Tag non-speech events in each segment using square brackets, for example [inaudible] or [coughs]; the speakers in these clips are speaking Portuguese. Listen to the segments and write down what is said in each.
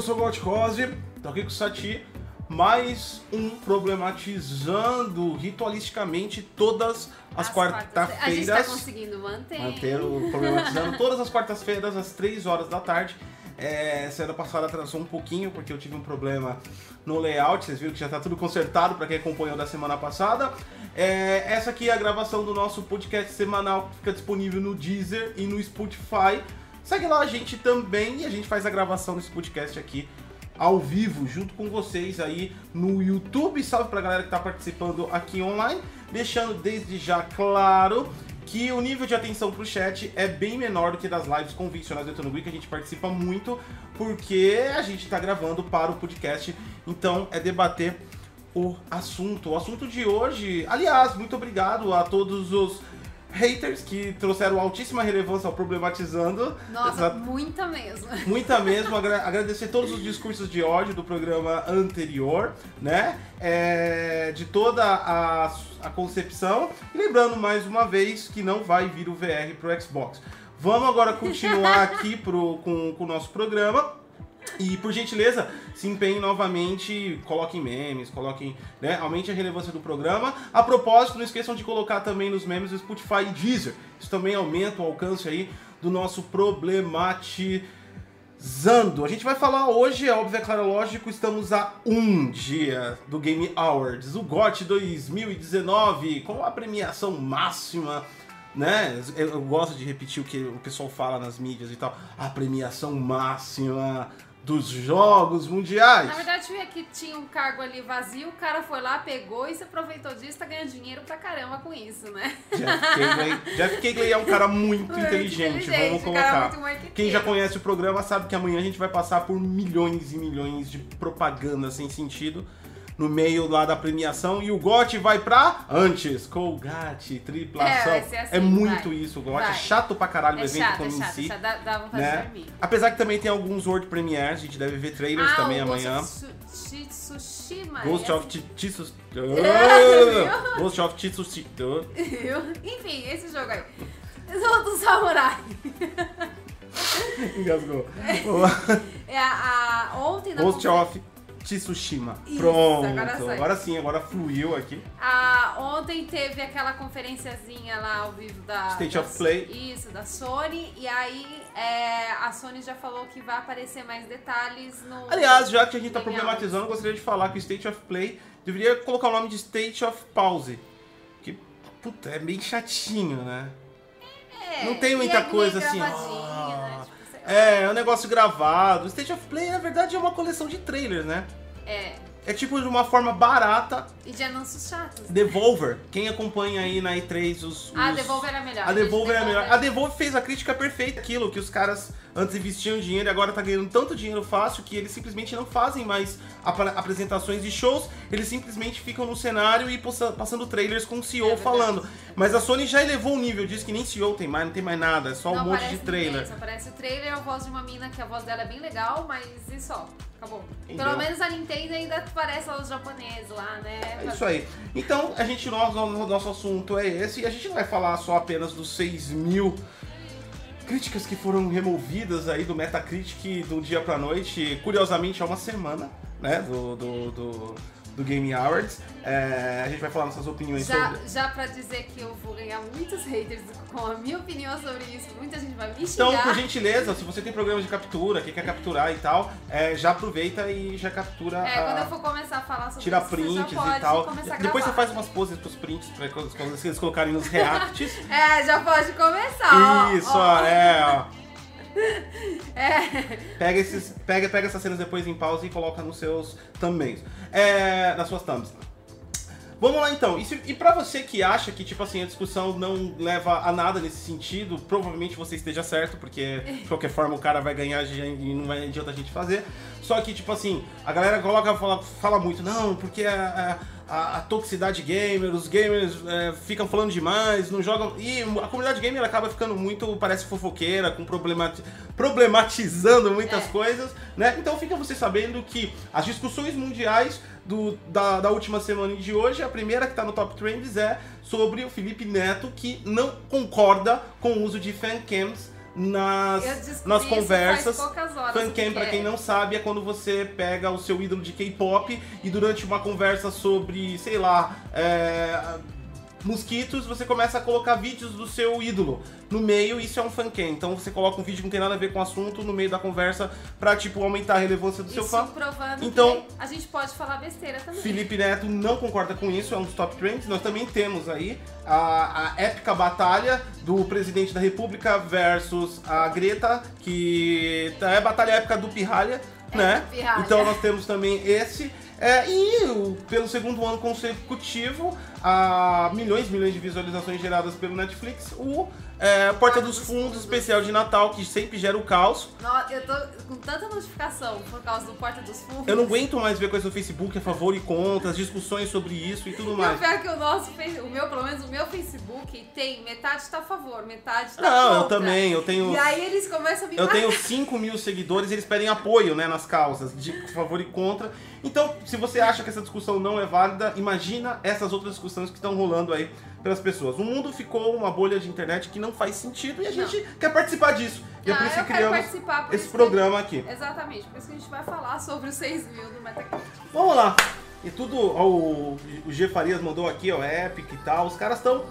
eu sou o Gotkose, tô aqui com o Sati, mais um problematizando ritualisticamente todas as, A quarta-feiras. gente tá conseguindo manter. manter o problematizando todas as quartas-feiras às 3 horas da tarde. É, semana passada atrasou um pouquinho porque eu tive um problema no layout. Vocês viram que já tá tudo consertado para quem acompanhou da semana passada. É, essa aqui é a gravação do nosso podcast semanal que fica disponível no Deezer e no Spotify. Segue lá a gente também e a gente faz a gravação desse podcast aqui ao vivo junto com vocês aí no YouTube. Salve pra galera que tá participando aqui online. Deixando desde já claro que o nível de atenção pro chat é bem menor do que das lives convencionais do Etano que a gente participa muito porque a gente tá gravando para o podcast. Então é debater o assunto. O assunto de hoje, aliás, muito obrigado a todos os haters que trouxeram altíssima relevância ao problematizando. Nossa, Essa- muita mesmo. Muita [laughs] mesmo, agra- agradecer todos os discursos de ódio do programa anterior, né? É, de toda a, a concepção. E lembrando mais uma vez que não vai vir o VR pro Xbox. Vamos agora continuar [laughs] aqui pro, com, com o nosso programa. E por gentileza, se empenhem novamente, coloquem memes, coloquem, né, aumente a relevância do programa. A propósito, não esqueçam de colocar também nos memes o Spotify e Deezer. Isso também aumenta o alcance aí do nosso problematizando. A gente vai falar hoje, é óbvio, é claro, lógico, estamos a um dia do Game Awards, o GOT 2019, com a premiação máxima né? Eu, eu gosto de repetir o que o pessoal fala nas mídias e tal. A premiação máxima dos jogos mundiais. Na verdade, eu vi que tinha um cargo ali vazio, o cara foi lá, pegou e se aproveitou disso, tá ganhando dinheiro pra caramba com isso, né? Jeff Keighley, é um cara muito, Muito inteligente, vamos é colocar. Quem já conhece o programa sabe que amanhã a gente vai passar por milhões e milhões de propaganda sem sentido no meio lá da premiação e o GOT vai pra antes, Colgate, triplação. É, assim, é muito vai. isso, o GOT é chato pra caralho o É evento chato, é como em chato, si. é chato, dá, dá vontade né? de dormir. Apesar que também tem alguns World Premiers, a gente deve ver trailers ah, também o amanhã. Ghost of Tsu- Tsushima. Ghost é of. Viu? Ghost of Titsus. [laughs] [laughs] Enfim, esse jogo aí. Do, samurai. [laughs] Engasgou. É a, a- ontem na Ghost of Tsushima. Isso, Pronto. agora sai. Agora sim, agora fluiu aqui. a- ontem teve aquela conferenciazinha lá ao vivo da State da- of Play. Isso, da Sony. E aí é, a Sony já falou que vai aparecer mais detalhes no. Aliás, já que a gente tá problematizando, eu gostaria de falar que o State of Play deveria colocar o nome de State of Pause. Que, puta, é bem chatinho, né? É, não tem muita é coisa assim, ah, né? Tipo. É, é um negócio gravado. State of Play, na verdade, é uma coleção de trailers, né? É. É tipo de uma forma barata. E de anúncios chatos. Devolver, quem acompanha aí na E3 os. os... A Devolver é melhor. A Devolver é melhor. A Devolver fez a crítica perfeita, aquilo que os caras antes investiam dinheiro e agora tá ganhando tanto dinheiro fácil que eles simplesmente não fazem mais apra- apresentações de shows, eles simplesmente ficam no cenário e passando trailers com o CEO É falando. Mas a Sony já elevou o nível, diz que nem CEO tem mais, não tem mais nada, é só um Não monte aparece de trailer. Ninguém, só aparece o trailer, a voz de uma mina, que a voz dela é bem legal, mas e só. Acabou. Entendeu? Pelo menos a Nintendo ainda parece os japoneses lá, né? É isso aí. Então, a gente, nós, o nosso assunto é esse, e a gente não vai falar só apenas dos 6 mil críticas que foram removidas aí do Metacritic do dia pra noite, curiosamente, há uma semana, né, do, do, do, do Game Awards. É, a gente vai falar nossas opiniões Já, sobre... já pra dizer que eu vou ganhar muitos haters com a minha opinião sobre isso, muita gente vai me Então, xingar. por gentileza, se você tem programas de captura, que quer capturar e tal, é, já aproveita e já captura É, a- quando eu for começar a falar sobre Tira isso, prints já pode e tal. começar a Depois você faz umas poses pros prints, pra quando eles colocarem nos reacts. [laughs] É, já pode começar, Isso, ó. ó, é, ó. É. Pega, esses, pega, pega essas cenas depois em pausa e coloca nos seus thumbnails. É, nas suas thumbs. Vamos lá então. E, se, e pra você que acha que, tipo assim, a discussão não leva a nada nesse sentido, provavelmente você esteja certo, porque de qualquer forma o cara vai ganhar e não vai adianta a gente fazer. Só que, tipo assim, a galera coloca, fala, fala muito, não, porque a, a, a toxicidade gamer, os gamers é, ficam falando demais, não jogam. E a comunidade gamer acaba ficando muito, parece fofoqueira, com problemati problematizando muitas É. coisas, né? Então fica você sabendo que as discussões mundiais do, da, da última semana e de hoje, a primeira que tá no Top Trends é sobre o Felipe Neto, que não concorda com o uso de fancams nas, nas conversas. Fancam, pra que quem é. não sabe, é quando você pega o seu ídolo de K-pop e durante uma conversa sobre, sei lá, é, mosquitos, você começa a colocar vídeos do seu ídolo no meio, isso é um fancam. Então você coloca um vídeo que não tem nada a ver com o assunto no meio da conversa pra, tipo, aumentar a relevância do seu Isso fã. provando Então- a gente pode falar besteira também. Felipe Neto não concorda com isso, é um dos top trends. Nós também temos aí a, a épica batalha do presidente da República versus a Greta, que é a batalha épica do Pirralha, né? do Pirralha. Então nós temos também esse. É, e pelo segundo ano consecutivo, a milhões e milhões de visualizações geradas pelo Netflix, o é, Porta dos Fundos especial de Natal, que sempre gera o caos. Eu tô com tanta notificação por causa do Porta dos Fundos. Eu não aguento mais ver coisas no Facebook a favor e contra, as discussões sobre isso e tudo o mais. pior é que o nosso, o meu, pelo menos o meu Facebook, tem metade tá a favor, metade tá Não, eu contra. também, eu tenho. E aí eles começam a me Eu matar. tenho 5 mil seguidores e eles pedem apoio né, nas causas, de favor e contra. Então, se você acha que essa discussão não é válida, imagina essas outras discussões que estão rolando aí pelas pessoas. O mundo ficou uma bolha de internet que não faz sentido e a gente quer participar disso. E é Ah, por isso eu que criamos por esse isso programa aqui. Exatamente, por isso que a gente vai falar sobre os 6 mil do Metacritic. Vamos lá. E tudo, ó, o, o G Farias mandou aqui, ó, Epic e tal. Os caras estão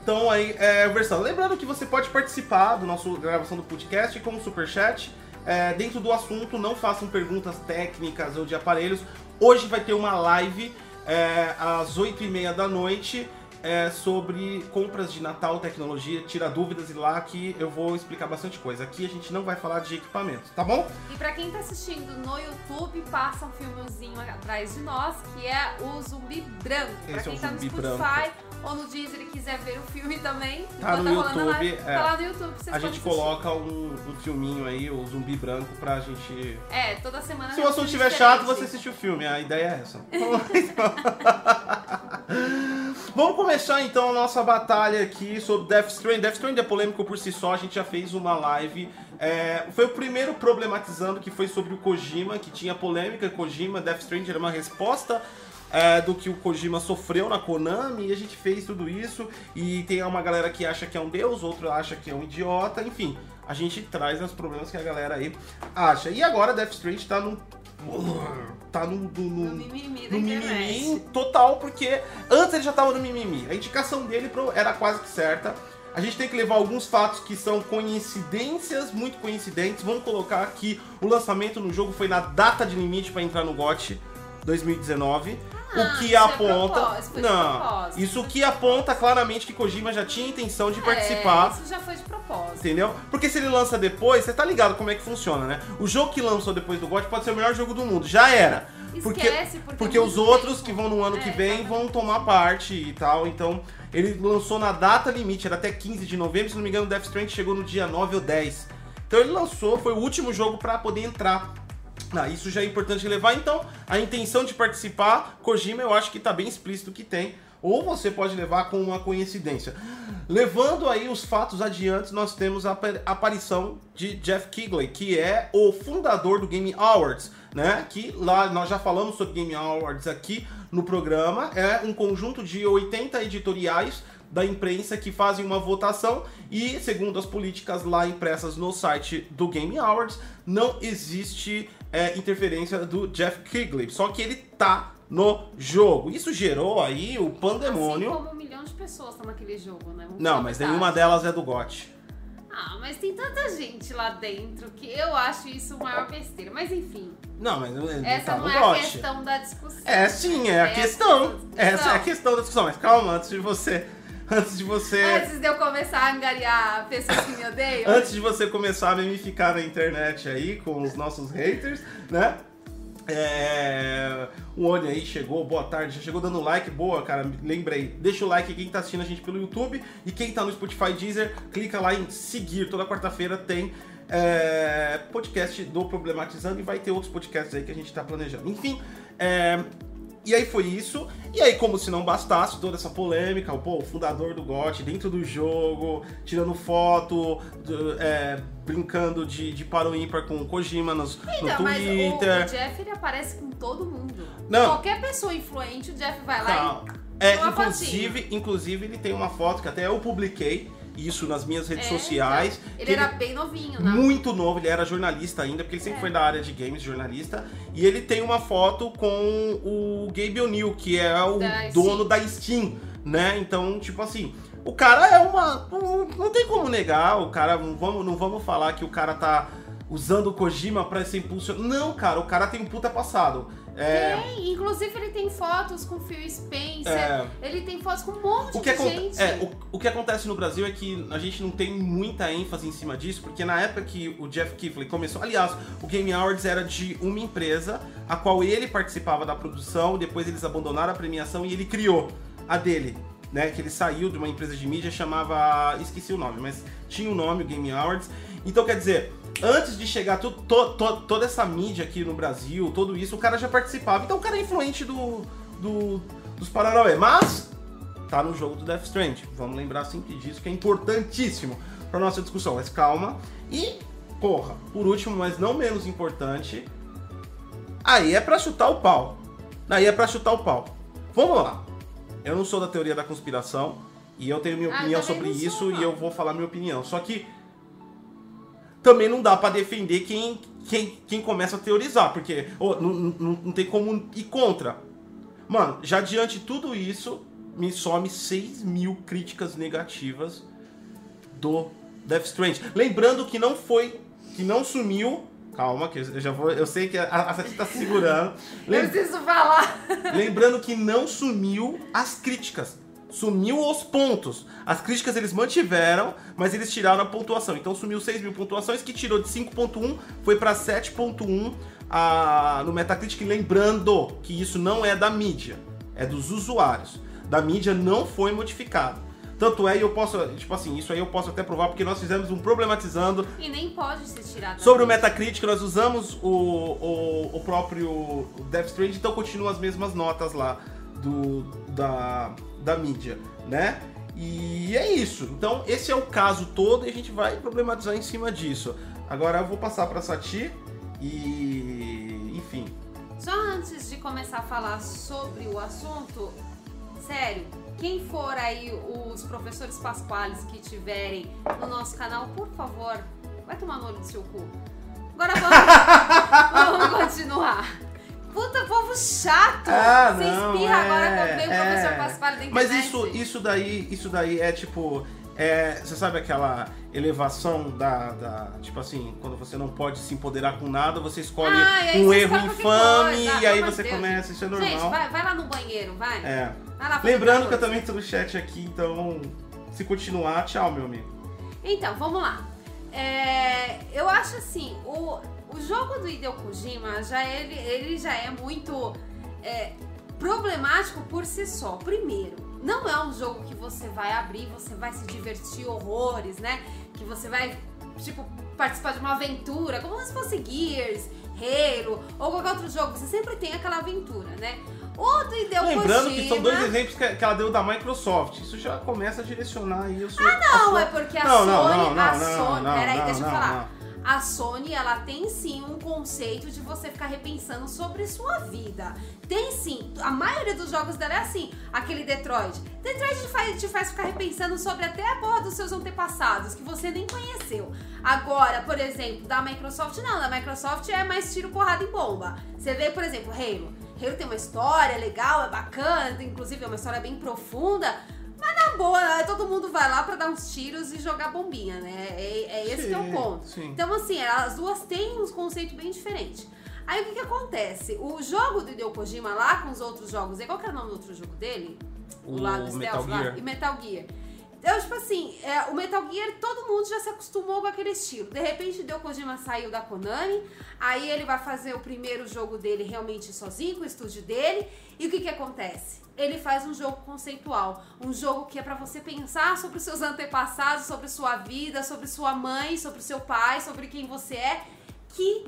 estão aí é, versando. Lembrando que você pode participar do nosso gravação do podcast com o Superchat. É, dentro do assunto, não façam perguntas técnicas ou de aparelhos. Hoje vai ter uma live é, às 8h30 da noite é, sobre compras de Natal, tecnologia. Tira dúvidas e lá que eu vou explicar bastante coisa. Aqui a gente não vai falar de equipamentos, tá bom? E pra quem tá assistindo no YouTube, passa um filmezinho atrás de nós, que é o Zumbi Branco. é quem o tá no Zumbi Spotify ou no Deezer e quiser ver o filme também, Tá no a YouTube, live, é. tá lá no YouTube, vocês A gente coloca um, um filminho aí, o zumbi branco, pra gente. É, toda semana. Se o um assunto estiver chato, você assiste o filme. A ideia é essa. [laughs] [laughs] Vamos começar então a nossa batalha aqui sobre Death Stranding. Death Stranding é polêmico por si só, a gente já fez uma live. é, foi o primeiro problematizando que foi sobre o Kojima, que tinha polêmica. Kojima, Death Stranding era uma resposta é, do que o Kojima sofreu na Konami e a gente fez tudo isso. E tem uma galera que acha que é um deus, outro acha que é um idiota, enfim. A gente traz os problemas que a galera aí acha. E agora Death Stranding tá no. Tá no, no, No no, mimimi no mimimi total, porque antes ele já tava no mimimi. A indicação dele era quase que certa. A gente tem que levar alguns fatos que são coincidências, muito coincidentes. Vamos colocar aqui o lançamento no jogo foi na data de limite para entrar no GOT 2019. Ah, o que isso é aponta. de não, isso que aponta claramente que Kojima já tinha intenção de participar. É, isso já foi de propósito. Entendeu? Porque se ele lança depois, você tá ligado como é que funciona, né? O jogo que lançou depois do GOT pode ser o melhor jogo do mundo. Já era. Porque, Esquece, porque, porque é os outros tempo. que vão no ano que É, vem exatamente. vão tomar parte e tal. Então, ele lançou na data limite, era até 15 de novembro. Se não me engano, o Death Stranding chegou no dia 9 ou 10. Então ele lançou, foi o último jogo pra poder entrar. Ah, isso já é importante levar. Então, a intenção de participar, Kojima, eu acho que tá bem explícito que tem. Ou você pode levar com uma coincidência. Levando aí os fatos adiante, nós temos a apa- aparição de Jeff Kigley, que é o fundador do Game Awards, né? Que lá nós já falamos sobre Game Awards aqui no programa. É um conjunto de 80 editoriais da imprensa que fazem uma votação e, segundo as políticas lá impressas no site do Game Awards, não existe é, interferência do Jeff Kigley. Só que ele tá no jogo. Isso gerou aí o pandemônio. Assim como um milhão de pessoas estão naquele jogo, né? Vamos Não, mas verdade. nenhuma delas é do GOT. Ah, mas tem tanta gente lá dentro que eu acho isso uma maior besteira. Mas enfim, Não, mas essa tá não no é a questão da discussão. É sim, é a É a questão. discussão. Essa é a questão da discussão. Mas calma, antes de você. Antes de você. Antes de eu começar a angariar pessoas que me odeiam. Antes de você começar a memificar na internet aí com os nossos haters, né? É... O Oni aí chegou, boa tarde, já chegou dando like, boa, cara, lembrei. Deixa o like quem tá assistindo a gente pelo YouTube e quem tá no Spotify Deezer, clica lá em seguir. Toda quarta-feira tem é, podcast do Problematizando e vai ter outros podcasts aí que a gente tá planejando. Enfim, é, e aí foi isso. E aí, como se não bastasse toda essa polêmica, o, pô, o fundador do GOT dentro do jogo, tirando foto, é, brincando de, de para o ímpar com o Kojima nos, no Então, mas o, Twitter. o Jeff ele aparece com todo mundo. Não. Qualquer pessoa influente, o Jeff vai lá Não. É, uma inclusive, inclusive, ele tem uma foto que até eu publiquei, isso nas minhas redes É, sociais. então. Ele que era bem novinho, né? muito novo, ele era jornalista ainda, porque ele sempre É. foi da área de games, jornalista. E ele tem uma foto com o Gabe O'Neill, que é o Da dono da Steam, né? Então, tipo assim, o cara é uma. Não, não tem como negar, o cara. Não vamos, não vamos falar que o cara tá usando o Kojima pra ser impulsionado. Não, cara, o cara tem um puta passado. É. Tem, inclusive ele tem fotos com Phil Spencer, É. ele tem fotos com um monte O que, de gente. é, o, o que acontece no Brasil é que a gente não tem muita ênfase em cima disso, porque na época que o Jeff Kifley começou. Aliás, o Game Awards era de uma empresa, a qual ele participava da produção, depois eles abandonaram a premiação e ele criou a dele. Né, que ele saiu de uma empresa de mídia chamava. Esqueci o nome, mas tinha o nome, o Game Awards. Então quer dizer, antes de chegar to- to- toda essa mídia aqui no Brasil, tudo isso, o cara já participava. Então o cara é influente do, do, dos Paranauê. Mas tá no jogo do Death Strand. Vamos lembrar sempre disso, que é importantíssimo pra nossa discussão. Mas calma. E, porra, por último, mas não menos importante, aí é pra chutar o pau. Aí é pra chutar o pau. Vamos lá. Eu não sou da teoria da conspiração e eu tenho minha Ah, opinião também sobre sou, isso não. e eu vou falar minha opinião. Só que também não dá pra defender quem, quem, quem começa a teorizar, porque ô, não, não, não tem como ir contra. Mano, já diante de tudo isso, me some 6 mil críticas negativas do Death Strange. Lembrando que não foi, que não sumiu. Calma, que eu já vou. Eu sei que a, a Sati tá se segurando. Eu Lem- preciso falar. Lembrando que não sumiu as críticas. Sumiu os pontos. As críticas eles mantiveram, mas eles tiraram a pontuação. Então sumiu 6 mil pontuações, que tirou de 5.1, foi pra 7.1 a- no Metacritic. Lembrando que isso não é da mídia, é dos usuários. Da mídia não foi modificado. Tanto é, eu posso, tipo assim, isso aí eu posso até provar, porque nós fizemos um problematizando E nem pode ser tirado. Sobre o Metacritic, nós usamos o, o, o próprio Death Stranding, então continuam as mesmas notas lá do, da, da mídia, né? E é isso. Então, esse é o caso todo e a gente vai problematizar em cima disso. Agora eu vou passar pra Sati e. Enfim. Só antes de começar a falar sobre o assunto, sério, quem for aí os professores pasquales que tiverem no nosso canal, por favor, vai tomar no olho do seu cu. Agora vamos, [laughs] vamos continuar. Puta, povo chato! Ah, Você não, espirra agora é, quando vem o é. professor da internet. Mas isso, isso daí, isso daí é tipo. É, você sabe aquela elevação da, da- Tipo assim, quando você não pode se empoderar com nada, você escolhe Ah, um erro infame. Ah, e aí você de Deus, começa, isso é Gente, normal. vai, vai lá no banheiro, vai. É. Vai lá Lembrando que eu também tô no chat aqui, então se continuar, tchau, meu amigo. Então, vamos lá. É, eu acho assim, o, o jogo do Hideo Kojima, já ele, ele já é muito é, problemático por si só. Primeiro, não é um jogo que você vai abrir, você vai se divertir horrores, né? Que você vai, tipo, participar de uma aventura, como se fosse Gears, Halo ou qualquer outro jogo. Você sempre tem aquela aventura, né? O do Hideo Lembrando Kojima... que são dois exemplos que ela deu da Microsoft. Isso já começa a direcionar aí o seu. Ah, Não, é porque a Não, Sony, não, não, a Sony, peraí, não, deixa eu não, falar. A Sony, ela tem sim um conceito de você ficar repensando sobre sua vida. Tem sim. A maioria dos jogos dela é assim. Aquele Detroit. Detroit te faz, te faz ficar repensando sobre até a porra dos seus antepassados, que você nem conheceu. Agora, por exemplo, da Microsoft, não. Da Microsoft é mais tiro, porrada e bomba. Você vê, por exemplo, Halo. Halo tem uma história legal, é bacana, inclusive é uma história bem profunda. Mas na boa, né, todo mundo vai lá pra dar uns tiros e jogar bombinha, né? É, é esse que é o Sim, ponto. sim. Então, assim, as duas têm uns conceitos bem diferentes. Aí o que, que acontece? O jogo do Hideo Kojima lá com os outros jogos, qual que era o nome do outro jogo dele? O lá do Metal Stealth lá? Gear. E Metal Gear. Então, tipo assim, é, o Metal Gear, todo mundo já se acostumou com aquele estilo. De repente, o Hideo Kojima saiu da Konami, aí ele vai fazer o primeiro jogo dele realmente sozinho, com o estúdio dele. E o que que acontece? Ele faz um jogo conceitual, um jogo que é pra você pensar sobre os seus antepassados, sobre sua vida, sobre sua mãe, sobre seu pai, sobre quem você é, que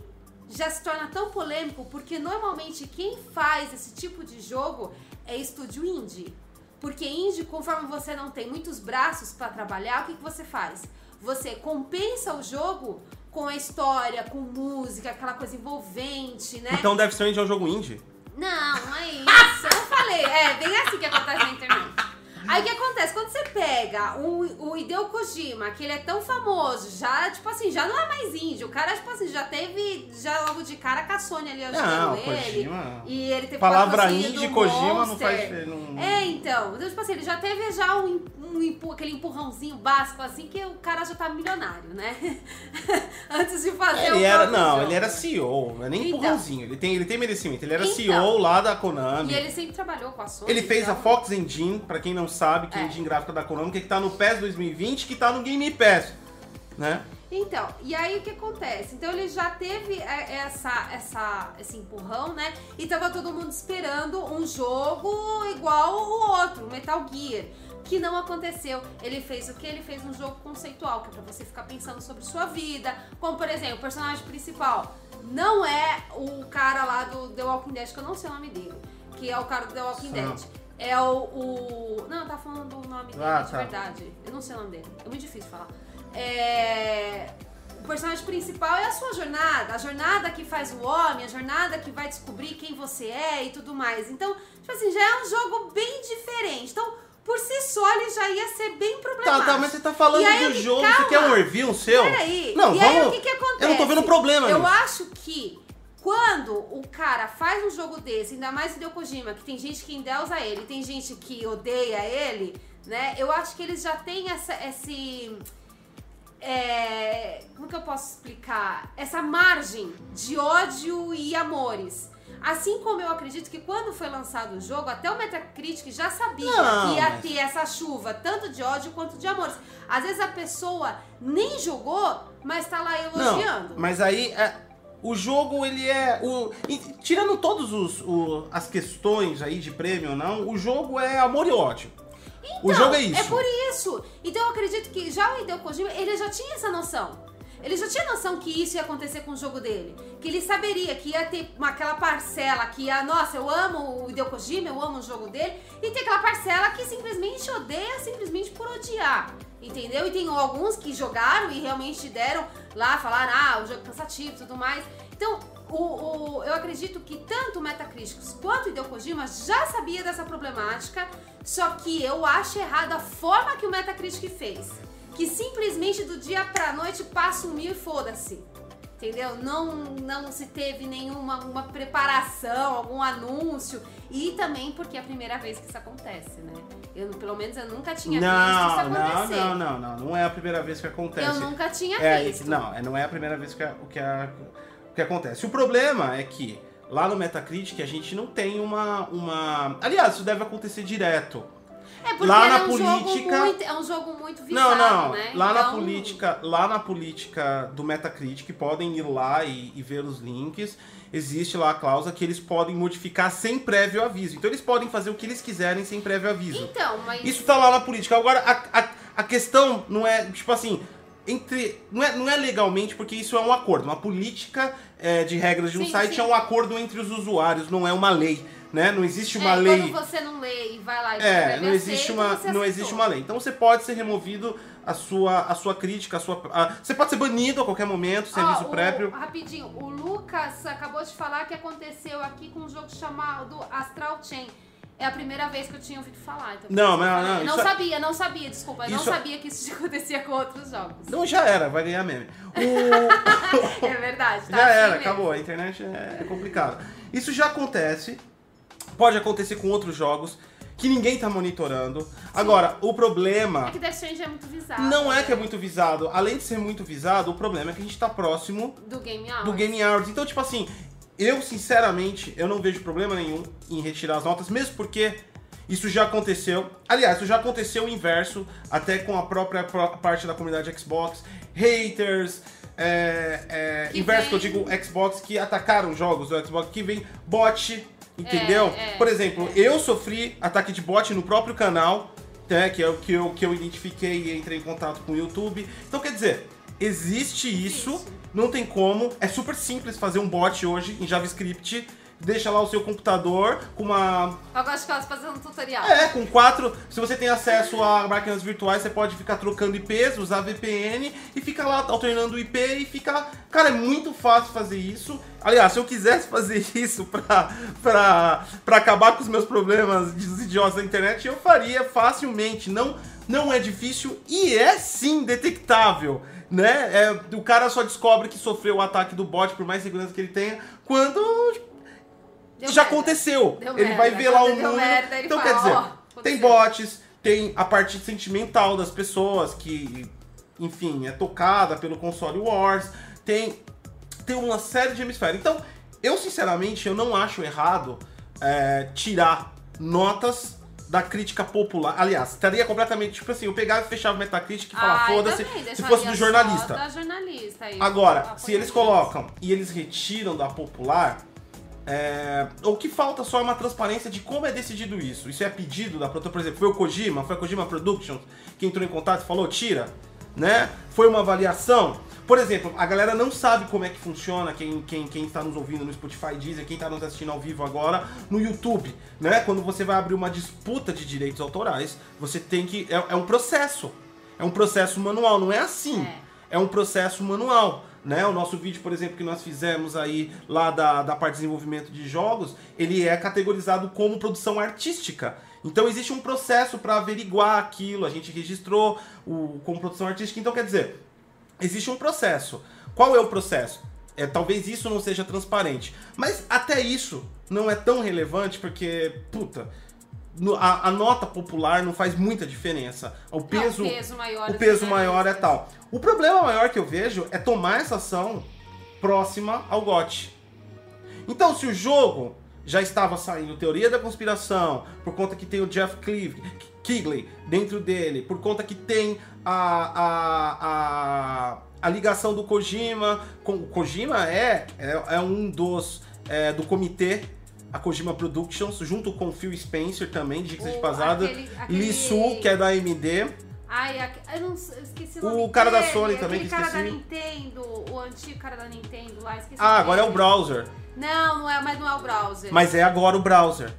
já se torna tão polêmico porque normalmente quem faz esse tipo de jogo é estúdio indie. Porque indie, conforme você não tem muitos braços pra trabalhar, o que, que você faz? Você compensa o jogo com a história, com música, aquela coisa envolvente, né? Então Stranding é um jogo indie? Não, não é isso. Eu não falei. É bem assim que acontece na internet. Aí o que acontece? Quando você pega o, o Hideo Kojima, que ele é tão famoso, já, tipo assim, já não é mais índio. O cara, tipo assim, já teve, já logo de cara com a Sony ali ajudando Não, ele. Kojima- E ele teve Palavra indie do Kojima não Monster. faz. Não... É, então. Então, tipo assim, ele já teve já um, um aquele empurrãozinho básico, assim, que o cara já tá milionário, né? [laughs] Antes de fazer Ele o era, não, jogo. ele era CEO, não é nem Então. empurrãozinho. Ele tem, ele tem merecimento. Ele era Então. CEO lá da Konami. E ele sempre trabalhou com a Sony. Ele fez a então- Fox Engine, pra quem não sabe, que é a É. engine gráfica da Konami, que tá no PES 2020, que tá no Game Pass, né? Então, e aí o que acontece? Então ele já teve é, essa, essa, esse empurrão, né? E tava todo mundo esperando um jogo igual o outro, Metal Gear. Que não aconteceu. Ele fez o que? Ele fez um jogo conceitual, que é pra você ficar pensando sobre sua vida. Como, por exemplo, o personagem principal não é o cara lá do The Walking Dead, que eu não sei o nome dele. Que é o cara do The Walking Sam. Dead. É o, o. Não, tá falando do nome dele Ah, de tá. verdade. Eu não sei o nome dele. É muito difícil falar. É, O personagem principal é a sua jornada, a jornada que faz o homem, a jornada que vai descobrir quem você é e tudo mais. Então, tipo assim, já é um jogo bem diferente. Então, por si só, ele já ia ser bem Tá, problemático. tá, mas você tá falando aí, do jogo, calma. você quer um review seu? Peraí. Não, e vamos. aí, o que que acontece? Eu não tô vendo problema Eu nisso. acho que quando o cara faz um jogo desse, ainda mais o Kojima, que tem gente que endeusa ele, tem gente que odeia ele, né? Eu acho que eles já têm essa, esse... é, como que eu posso explicar? Essa margem de ódio e amores. Assim como eu acredito que quando foi lançado o jogo, até o Metacritic já sabia Não, que ia mas- ter essa chuva, tanto de ódio quanto de amores. Às vezes a pessoa nem jogou, mas tá lá elogiando. Não, mas aí é, o jogo ele é o tirando todos os o- as questões aí de prêmio ou não, o jogo é amor e ódio. o jogo é isso. É por isso. Então eu acredito que já o Hideo Kojima, ele já tinha essa noção. Ele já tinha noção que isso ia acontecer com o jogo dele. Que ele saberia que ia ter uma, aquela parcela que ia, nossa, eu amo o Hideo Kojima, eu amo o jogo dele. E tem aquela parcela que simplesmente odeia, simplesmente por odiar. Entendeu? E tem alguns que jogaram e realmente deram lá, falaram, ah, o jogo é cansativo e tudo mais. Então, o, o- eu acredito que tanto o Metacriticus quanto o Hideo Kojima já sabia dessa problemática, só que eu acho errado a forma que o Metacritic fez. Que simplesmente do dia pra noite passa um mil e foda-se. Entendeu? Não, não se teve nenhuma uma preparação, algum anúncio. E também porque é a primeira vez que isso acontece, né? Eu, pelo menos eu nunca tinha visto Não, isso não, acontecer. não, não, não, não é a primeira vez que acontece. Eu nunca tinha É visto. não, é- não é a primeira vez que, a- que, a- que acontece. O problema é que lá no Metacritic a gente não tem uma, uma. Aliás, isso deve acontecer direto. É porque Lá na é um jogo política- muito, é um jogo muito visado, Não, não. né? Lá na Então, política, lá na política do Metacritic, podem ir lá e, e ver os links. Existe lá a cláusula que eles podem modificar sem prévio aviso. Então eles podem fazer o que eles quiserem sem prévio aviso. Então, mas Isso tá lá na política. Agora, a, a, a questão não é, tipo assim, entre. Não é, não é legalmente, porque isso é um acordo. Uma política é, de regras de um Sim, site sim. é um acordo entre os usuários, não é uma lei. Né? Não existe uma é, lei. quando você não lê e vai lá e É, não existe uma, não existe uma lei. Então você pode ser removido a sua, a sua crítica, a sua, a- você pode ser banido a qualquer momento, sem aviso prévio. Rapidinho, o Lucas acabou de falar que aconteceu aqui com um jogo chamado Astral Chain. É a primeira vez que eu tinha ouvido falar. Então Não, isso não, não, Não é- sabia, não sabia, desculpa. Eu Isso- não sabia que isso acontecia com outros jogos. Não, já era, vai ganhar meme. O- [laughs] É verdade, tá? já assim era, mesmo. acabou. A internet é, é complicado. Isso já acontece, pode acontecer com outros jogos que ninguém tá monitorando. Agora, o problema É que Death Stranding é muito visado. não é que é muito visado. Além de ser muito visado, o problema é que a gente tá próximo Do Game Hour. do Game Awards. Então, tipo assim, eu sinceramente, eu não vejo problema nenhum em retirar as notas, mesmo porque isso já aconteceu. Aliás, isso já aconteceu o inverso, até com a própria parte da comunidade Xbox, haters, é, é, Que inverso que eu vem- digo Xbox que atacaram jogos do Xbox, que vem bot, entendeu? É, é, Por exemplo, eu sofri ataque de bot no próprio canal, né, que é o que eu, que eu identifiquei e entrei em contato com o YouTube. Então, quer dizer, existe isso, Isso. não tem como, é super simples fazer um bot hoje em JavaScript deixa lá o seu computador com uma Eu gosto de ficar fazendo um tutorial. é, com quatro. Se você tem acesso a máquinas virtuais, você pode ficar trocando IPs, usar VPN e fica lá alternando IP e fica. Cara, é muito fácil fazer isso. Aliás, se eu quisesse fazer [laughs] isso pra, pra, pra acabar com os meus problemas dos idiotas da internet, eu faria facilmente. Não, não é difícil e é sim detectável. Né? É, o cara só descobre que sofreu o ataque do bot, por mais segurança que ele tenha, quando Deu já merda. aconteceu. Deu ele merda. vai ver lá o número. merda, então fala, quer dizer, "Ó, tem aconteceu." bots, tem a parte sentimental das pessoas que, enfim, é tocada pelo console Wars, tem tem uma série de hemisférios. Então, eu sinceramente eu não acho errado é, tirar notas da crítica popular. Aliás, estaria completamente tipo assim, eu pegava e fechava o Metacritic e falava, Ah, foda-se, se fosse do jornalista. Jornalista aí, Agora, se eles colocam e eles retiram da popular, é, o que falta só é uma transparência de como é decidido isso. Isso é pedido da produtora, por exemplo, foi o Kojima, foi a Kojima Productions que entrou em contato e falou, tira, né? Foi uma avaliação. Por exemplo, a galera não sabe como é que funciona, quem, quem, quem está nos ouvindo no Spotify Deezer, quem está nos assistindo ao vivo agora no YouTube, né? Quando você vai abrir uma disputa de direitos autorais, você tem que... É, é um processo. É um processo manual, não é assim É. é um processo manual. Né? O nosso vídeo, por exemplo, que nós fizemos aí lá da, da parte de desenvolvimento de jogos, ele é categorizado como produção artística. Então existe um processo para averiguar aquilo, a gente registrou o, como produção artística. Então quer dizer, existe um processo. Qual é o processo? É, talvez isso não seja transparente. Mas até isso não é tão relevante porque, puta, a, a nota popular não faz muita diferença. O peso, Não, o peso maior o é peso maior é tal. O problema maior que eu vejo é tomar essa ação próxima ao GOT. Então, se o jogo já estava saindo teoria da conspiração, por conta que tem o Jeff Cleave, Kigley dentro dele, por conta que tem a, a, a, a ligação do Kojima. Com, o Kojima é, é, é um dos. é, do comitê. A Kojima Productions, junto com o Phil Spencer também, de Dica de O- Pasada. aquele- aquele- Lee Su, que é da AMD. Ai, eu não esqueci o O nome cara da dele, Sony também, que cara da esqueci. Nintendo, o antigo cara da Nintendo lá, esqueci Ah, o agora é o browser. Não, não é, mas não é o browser. Mas é agora o browser.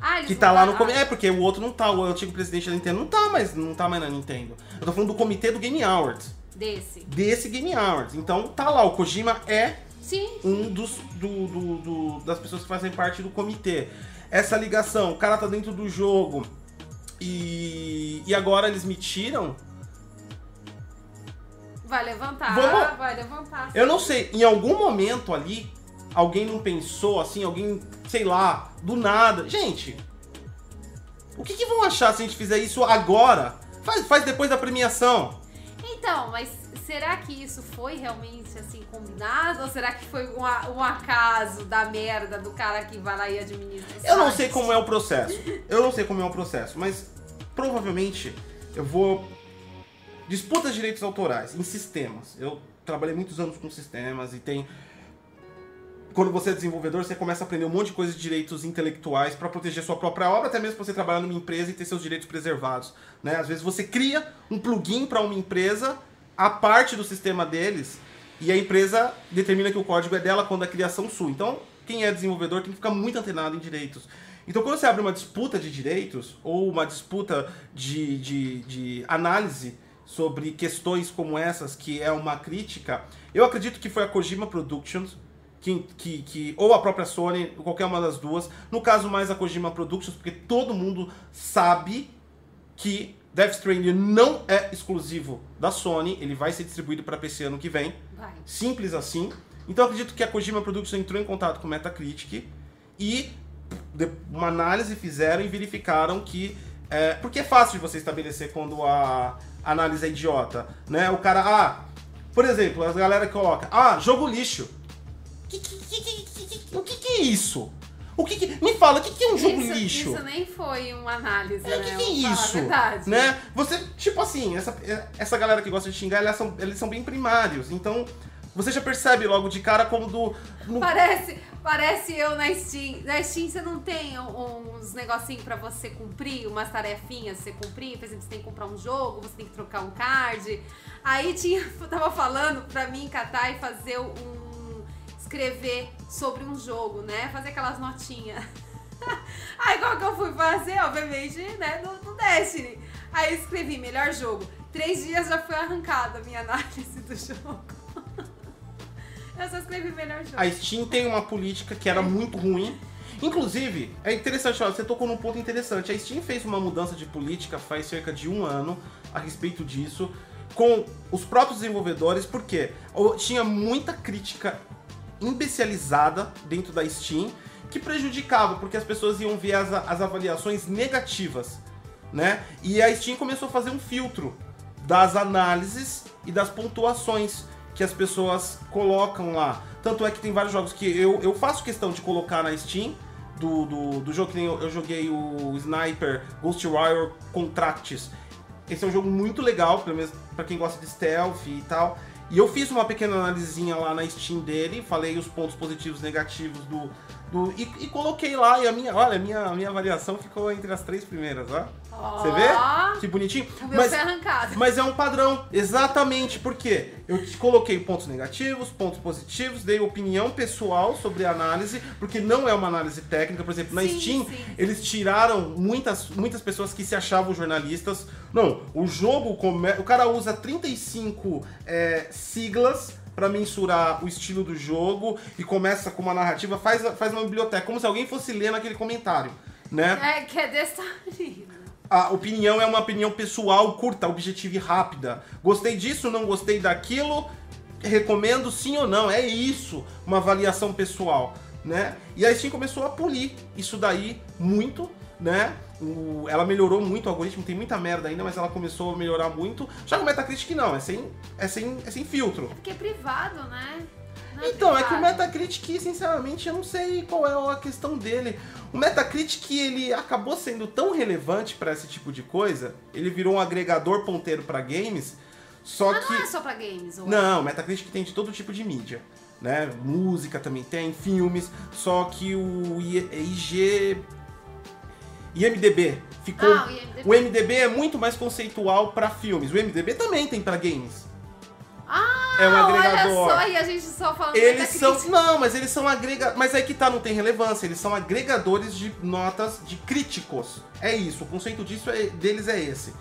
ah, Que tá lá no mudaram- comitê. É, porque o outro não tá, o antigo presidente da Nintendo não tá mais, não tá mais na Nintendo. Eu tô falando do comitê do Game Awards. Desse. Desse Game Awards. Então tá lá, o Kojima é Sim, um dos do, do- do- das pessoas que fazem parte do comitê. Essa ligação, o cara tá dentro do jogo e, e agora eles me tiram. vai levantar, Vamos- vai levantar. Eu não sei, em algum momento ali, alguém não pensou assim, alguém, sei lá, do nada. Gente, o que, que vão achar se a gente fizer isso agora? Faz, faz depois da premiação. Então, mas será que isso foi realmente assim combinado? Ou será que foi um, a- um acaso da merda do cara que vai lá e administra? Eu não sei como é o processo. Eu não sei como é o processo, mas provavelmente eu vou. Disputa de direitos autorais em sistemas. Eu trabalhei muitos anos com sistemas e tem. Quando você é desenvolvedor, você começa a aprender um monte de coisas de direitos intelectuais para proteger sua própria obra, até mesmo pra você trabalhar numa empresa e ter seus direitos preservados. Né? Às vezes você cria um plugin para uma empresa, a parte do sistema deles, e a empresa determina que o código é dela quando a criação sua. Então, quem é desenvolvedor tem que ficar muito antenado em direitos. Então, quando você abre uma disputa de direitos, ou uma disputa de, de, de análise sobre questões como essas, que é uma crítica, eu acredito que foi a Kojima Productions, que, que, que, ou a própria Sony, qualquer uma das duas. No caso, mais a Kojima Productions, porque todo mundo sabe que Death Stranding não é exclusivo da Sony, ele vai ser distribuído para PC ano que vem. Vai. Simples assim. Então eu acredito que a Kojima Productions entrou em contato com o Metacritic e uma análise fizeram e verificaram que. É, porque é fácil de você estabelecer quando a análise é idiota. Né? O cara, ah, por exemplo, a galera coloca, ah, jogo lixo. Que- que- que- O que, que é isso? O que, que- me fala, o que, que é um jogo isso, lixo? isso nem foi uma análise, É, né? que que é Vamos falar a isso? verdade. Né? Você, tipo assim, essa, essa galera que gosta de xingar, elas são, eles são bem primários. Então, você já percebe logo de cara como do. no- Parece, parece eu na Steam. Na Steam você não tem uns negocinhos pra você cumprir, umas tarefinhas pra você cumprir. Por exemplo, você tem que comprar um jogo, você tem que trocar um card. Aí tinha, [laughs] tava falando pra mim catar e fazer um. Escrever sobre um jogo, né? Fazer aquelas notinhas. [laughs] Aí qual que eu fui fazer? Obviamente, né, no, no Destiny. Aí eu escrevi melhor jogo. Três dias já foi arrancada a minha [laughs] análise do jogo. Eu só escrevi melhor jogo. A Steam tem uma política que era muito ruim. Inclusive, é interessante, olha, você tocou num ponto interessante. A Steam fez uma mudança de política faz cerca de um ano a respeito disso, com os próprios desenvolvedores, porque tinha muita crítica imbecilizada dentro da Steam que prejudicava, porque as pessoas iam ver as, as avaliações negativas, né? E a Steam começou a fazer um filtro das análises e das pontuações que as pessoas colocam lá. Tanto é que tem vários jogos que eu, eu faço questão de colocar na Steam. Do, do, do jogo que eu, eu joguei o Sniper Ghostwire Contracts. Esse é um jogo muito legal, pelo menos pra quem gosta de stealth e tal. E eu fiz uma pequena analisinha lá na Steam dele, falei os pontos positivos e negativos do, do, e, e, coloquei lá, e a minha, olha, a minha, a minha avaliação ficou entre as três primeiras, ó. Você vê? Que bonitinho. Meu mas, arrancado. Mas é um padrão, exatamente, porque eu coloquei pontos negativos, pontos positivos, dei opinião pessoal sobre a análise, porque não é uma análise técnica. Por exemplo, na sim, Steam, sim. eles tiraram muitas, muitas pessoas que se achavam jornalistas. Não, o jogo, come... o cara usa 35 é, siglas para mensurar o estilo do jogo e começa com uma narrativa, faz, faz uma biblioteca, como se alguém fosse ler naquele comentário, né? É, que é desse a opinião é uma opinião pessoal, curta, objetiva e rápida. Gostei disso, não gostei daquilo, recomendo sim ou não. É isso, uma avaliação pessoal, né? E a Steam começou a polir isso daí muito, né? O, ela melhorou muito o algoritmo, tem muita merda ainda, mas ela começou a melhorar muito. Já no Metacritic não, é sem, é sem, é sem filtro. É porque é privado, né? Então, é que o Metacritic, sinceramente, eu não sei qual é a questão dele. O Metacritic, ele acabou sendo tão relevante para esse tipo de coisa, ele virou um agregador ponteiro para games, só Mas que... não é só pra games, ou... Não, o Metacritic tem de todo tipo de mídia. Né? Música também tem, filmes, só que o IG IMDB ficou. Ah, o, IMDB. o MDB é muito mais conceitual para filmes. O MDB também tem para games. Ah, é um agregador. Olha só, e a gente só falando Eles são, não, mas eles são agregadores, mas aí que tá, não tem relevância, eles são agregadores de notas de críticos. É isso, o conceito disso é, deles é esse.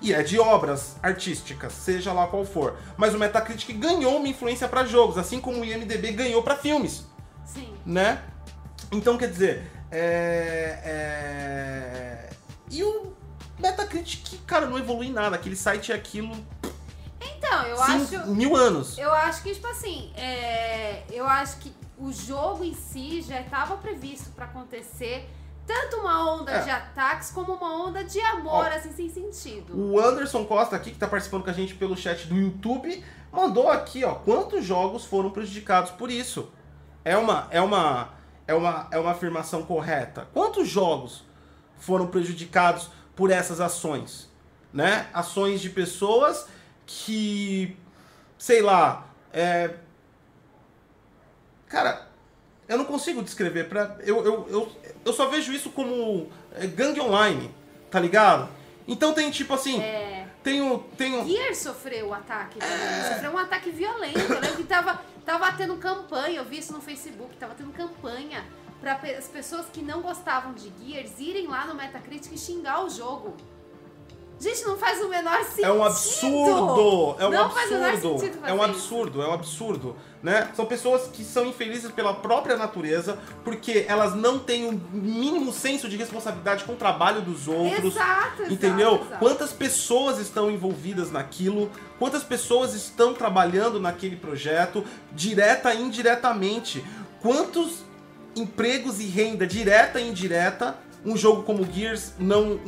E é de obras artísticas, seja lá qual for. Mas o Metacritic ganhou uma influência para jogos, assim como o IMDB ganhou para filmes. Sim. Né? Então, quer dizer, é, é... E o Metacritic, cara, não evolui em nada. Aquele site é aquilo. Então, eu Sim, acho. Mil anos. Eu acho que, tipo assim, é, eu acho que o jogo em si já estava previsto para acontecer tanto uma onda é. de ataques como uma onda de amor, Ó, assim, sem sentido. O Anderson Costa aqui, que tá participando com a gente pelo chat do YouTube, mandou aqui, ó, quantos jogos foram prejudicados por isso. É uma, é uma, é uma, é uma afirmação correta. Quantos jogos foram prejudicados por essas ações? Né? Ações de pessoas que, sei lá, é... cara, eu não consigo descrever. Pra... Eu, eu, eu, eu só vejo isso como é, gangue online, tá ligado? Então tem tipo assim. É... Tem um. Tem um... Gear sofreu o ataque É... Sofreu um ataque violento. Eu lembro que tava, tava tendo campanha, eu vi isso no Facebook, tava tendo campanha para as pessoas que não gostavam de Gears irem lá no Metacritic e xingar o jogo. Gente, não faz o menor sentido. É um absurdo! É um não absurdo. Faz o menor sentido fazer é um absurdo, isso. é um absurdo. Né? São pessoas que são infelizes pela própria natureza, porque elas não têm o um mínimo senso de responsabilidade com o trabalho dos outros. Exato, entendeu? Exato. Quantas pessoas estão envolvidas naquilo, quantas pessoas estão trabalhando naquele projeto, direta e indiretamente. Quantos empregos e renda direta e indireta um jogo como Gears não,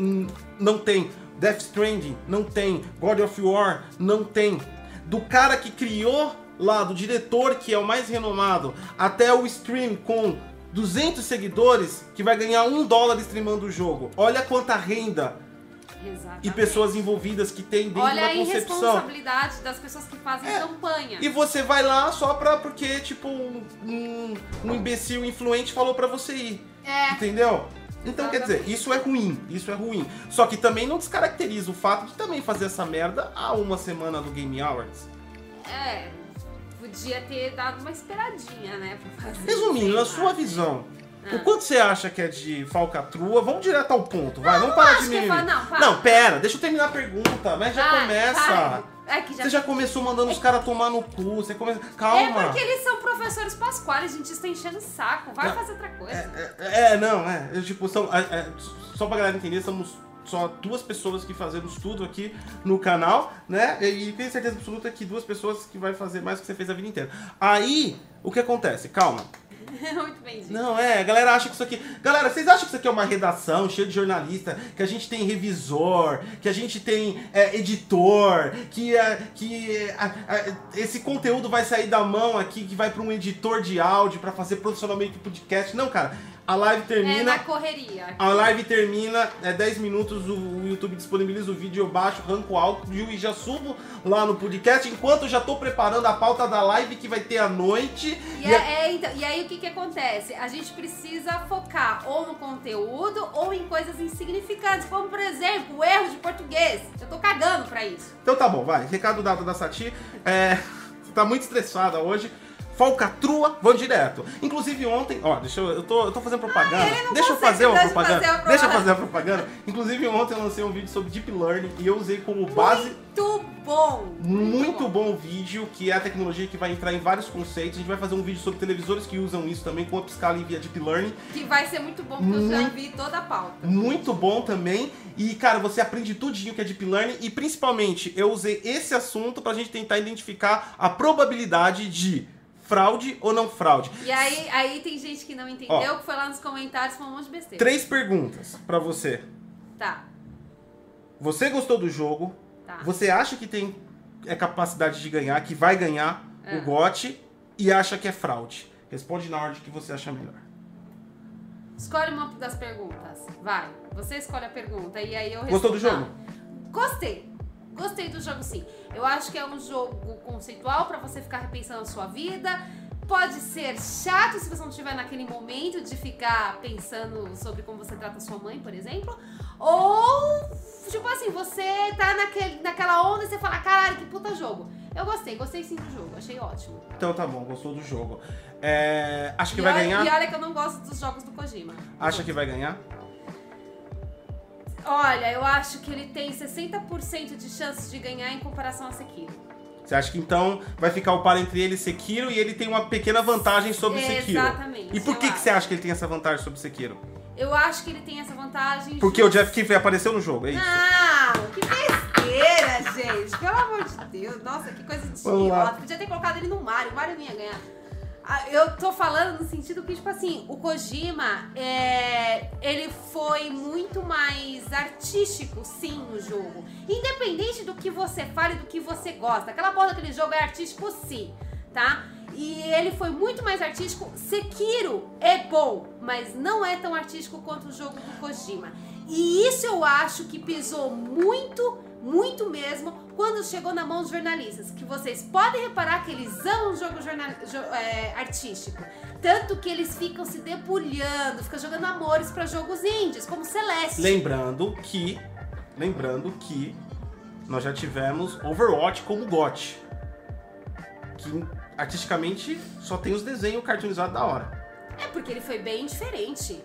não tem. Death Stranding não tem. God of War não tem. Do cara que criou lá, do diretor que é o mais renomado, até o stream com 200 seguidores que vai ganhar um dólar streamando o jogo. Olha quanta renda Exatamente. e pessoas envolvidas que tem dentro Olha da concepção. Olha a responsabilidade das pessoas que fazem é. campanha. E você vai lá só pra, porque, tipo, um, um, um imbecil influente falou pra você ir. É. Entendeu? Então, quer dizer, isso é ruim, isso é ruim. Só que também não descaracteriza o fato de também fazer essa merda há uma semana do Game Awards. É, podia ter dado uma esperadinha, né? Pra fazer Resumindo, na sua visão, Ah. o quanto você acha que é de falcatrua? Vamos direto ao ponto, vai. Vamos não parar acho de é fa- não, para. Não, pera, deixa eu terminar a pergunta, mas já Vai, começa. vai. É que já Você já começou mandando os caras tomar no cu, você começa... Calma. É porque eles são professores pasquales, gente, está enchendo o saco. Vai fazer outra coisa. É, é, não, é. eu, tipo, são, é, é, só pra galera entender, somos só duas pessoas que fazemos tudo aqui no canal, né? E, e tenho certeza absoluta que duas pessoas que vai fazer mais do que você fez a vida inteira. Aí, o que acontece? Calma. [laughs] Muito bem dito. Não, é, a galera acha que isso aqui. Galera, vocês acham que isso aqui é uma redação cheia de jornalista, que a gente tem revisor, que a gente tem é, editor, que, é, que é, esse conteúdo vai sair da mão aqui, que vai pra um editor de áudio pra fazer profissionalmente podcast? Não, cara. A live É termina. na correria. A live termina, é 10 minutos, o o YouTube disponibiliza o vídeo, eu baixo, ranco alto e já subo lá no podcast, enquanto eu já tô preparando a pauta da live que vai ter à noite. E, E a- é- é, então, e aí o que, que acontece? A gente precisa focar ou no conteúdo ou em coisas insignificantes, como por exemplo, o erro de português. Eu tô cagando pra isso. Então tá bom, vai. Recado dado da Sati. É, [laughs] tá muito estressada hoje. Falcatrua, vamos direto. Inclusive ontem, ó, deixa eu. Eu tô, eu tô fazendo propaganda. ele não deixa eu fazer uma propaganda. fazer a Deixa eu propaganda. fazer a propaganda. Inclusive ontem eu lancei um vídeo sobre Deep Learning e eu usei como base. Muito bom! Muito bom vídeo, que é a tecnologia que vai entrar em vários conceitos. A gente vai fazer um vídeo sobre televisores que usam isso também com upscaling via Deep Learning. Que vai ser muito bom, porque eu já Muito- vi toda a pauta. Muito bom também. E, cara, você aprende tudinho que é Deep Learning. E, principalmente, eu usei esse assunto pra gente tentar identificar a probabilidade de fraude ou não fraude. E aí, aí tem gente que não entendeu, que foi lá nos comentários falou um monte de besteira. Três perguntas pra você. Tá, Você gostou do jogo? tá. Você acha que tem é, capacidade de ganhar, que vai ganhar É. o GOT e acha que é fraude? Responde na ordem que você acha melhor. Escolhe uma das perguntas. Vai. Você escolhe a pergunta e aí eu Gostou do respondo. jogo? Gostei. Gostei do jogo sim. Eu acho que é um jogo conceitual pra você ficar repensando a sua vida. Pode ser chato se você não estiver naquele momento de ficar pensando sobre como você trata sua mãe, por exemplo. Ou, tipo assim, você tá naquele, naquela onda e você fala, caralho, que puta jogo. Eu gostei, gostei sim do jogo, achei ótimo. Então tá bom, gostou do jogo. É, acha que e vai olha, ganhar? E olha que eu não gosto dos jogos do Kojima. Acha que vai ganhar? Olha, eu acho que ele tem 60% de chances de ganhar em comparação a Sekiro. Você acha que então vai ficar o par entre ele e Sekiro e ele tem uma pequena vantagem sobre Sekiro? Exatamente, E por que, que você acha que ele tem essa vantagem sobre Sekiro? Eu acho que ele tem essa vantagem. Porque o Jeff Keighley apareceu no jogo, é isso? Não, que besteira, gente. Pelo amor de Deus. Nossa, que coisa de. Podia ter colocado ele no Mario. O Mario não ia ganhar. Ah, Eu tô falando no sentido que, tipo assim, o Kojima, é, ele foi muito mais artístico, sim, no jogo. Independente do que você fale, do que você gosta. Aquela porra daquele jogo é artístico, sim, tá? E ele foi muito mais artístico. Sekiro é bom, mas não é tão artístico quanto o jogo do Kojima. E isso eu acho que pesou muito, muito mesmo, quando chegou na mão dos jornalistas. Que vocês podem reparar que eles amam o jogo jornal- jo- é, artístico. Tanto que eles ficam se debulhando, ficam jogando amores pra jogos indies, como Celeste. Lembrando que. Lembrando que nós já tivemos Overwatch como GOT. Que artisticamente só tem os desenhos cartoonizados da hora. É porque ele foi bem diferente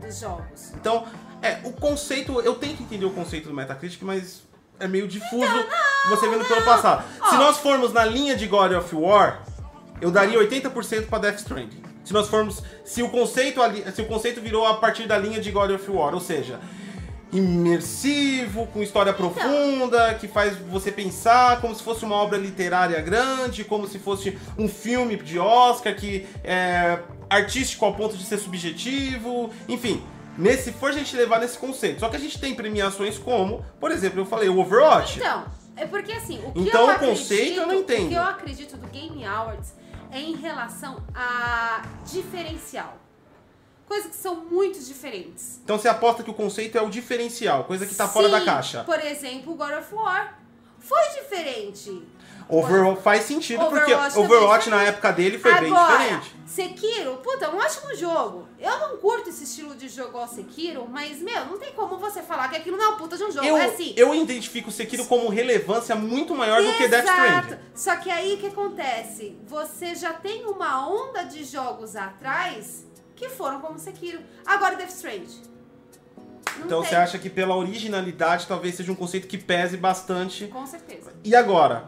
dos jogos. Então, é, o conceito. Eu tento entender o conceito do Metacritic, mas é meio difuso você vendo pelo passado. Se Ó. nós formos na linha de God of War, eu daria 80% pra Death Stranding. Se nós formos. Se o conceito ali, se o conceito virou a partir da linha de God of War, ou seja, imersivo, com história profunda, que faz você pensar como se fosse uma obra literária grande, como se fosse um filme de Oscar que é artístico ao ponto de ser subjetivo, enfim. Nesse, for a gente levar nesse conceito. Só que a gente tem premiações como, por exemplo, eu falei o Overwatch. Então, é porque assim, o que Então, eu o conceito eu não acredito- entendo. O que eu acredito do Game Awards é em relação a diferencial. Coisas que são muito diferentes. Então você aposta que o conceito é o diferencial, coisa que tá fora da Sim, caixa. Por exemplo, o God of War foi diferente. Overwatch faz sentido, porque Overwatch também Overwatch na época dele foi bem Agora, diferente. Sekiro, puta, é um ótimo jogo. Eu não curto esse estilo de jogo ao Sekiro, mas, meu, não tem como você falar que aquilo não é um puta de um jogo. Eu, é assim. eu identifico o Sekiro como relevância muito maior do que Death Stranding. Só que aí o que acontece? Você já tem uma onda de jogos atrás que foram como Sekiro. Agora Death Stranding. Não Então tem. você acha que pela originalidade talvez seja um conceito que pese bastante. Com certeza. E agora?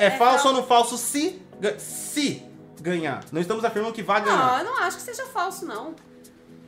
É, É falso falso. ou não falso se, se ganhar? Não estamos afirmando que vai ganhar. Não, eu não acho que seja falso, não.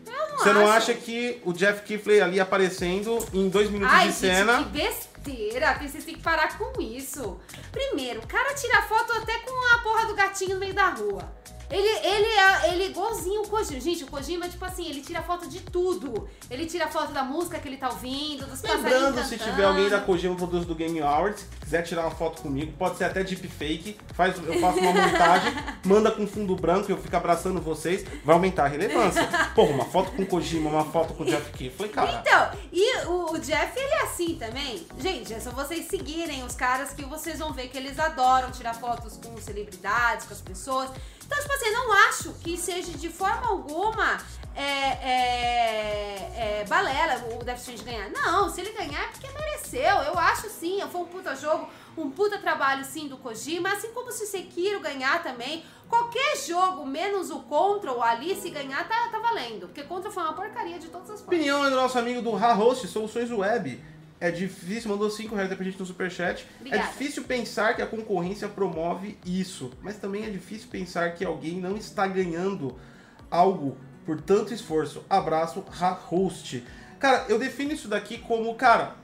Eu não Você não acho. acha que o Jeff Kifley ali aparecendo em dois minutos Ai, de gente, cena. que besteira. Vocês têm que parar com isso. Primeiro, o cara tira foto até com a porra do gatinho no meio da rua. Ele, ele, é, ele é igualzinho o Kojima. Gente, o Kojima, tipo assim, ele tira foto de tudo. Ele tira foto da música que ele tá ouvindo, dos Lembrando, se tiver alguém da Kojima Produtos do Game Awards, quiser tirar uma foto comigo, pode ser até deepfake, faz, eu faço uma [laughs] montagem, manda com fundo branco e eu fico abraçando vocês, vai aumentar a relevância. Porra, uma foto com Kojima, uma foto com Jeff Kifley, cara. Então, e o, o Jeff, ele é assim também. Gente, é só vocês seguirem os caras que vocês vão ver que eles adoram tirar fotos com celebridades, com as pessoas. Então, tipo assim, eu não acho que seja de forma alguma é, é, é, balela o Death Stranding ganhar. Não, se ele ganhar é porque mereceu. Eu acho sim, foi um puta jogo, um puta trabalho sim do Kojima. Assim como se Sekiro ganhar também. Qualquer jogo, menos o Control ali, se ganhar, tá, tá valendo. Porque Control foi uma porcaria de todas as formas. Opinião é do nosso amigo do Ha-Host, Soluções Web. É difícil, mandou 5 reais pra gente no superchat. É Obrigada. difícil pensar que a concorrência promove isso, mas também é difícil pensar que alguém não está ganhando algo por tanto esforço. Abraço, Ha-Host. Cara, eu defino isso daqui como, cara,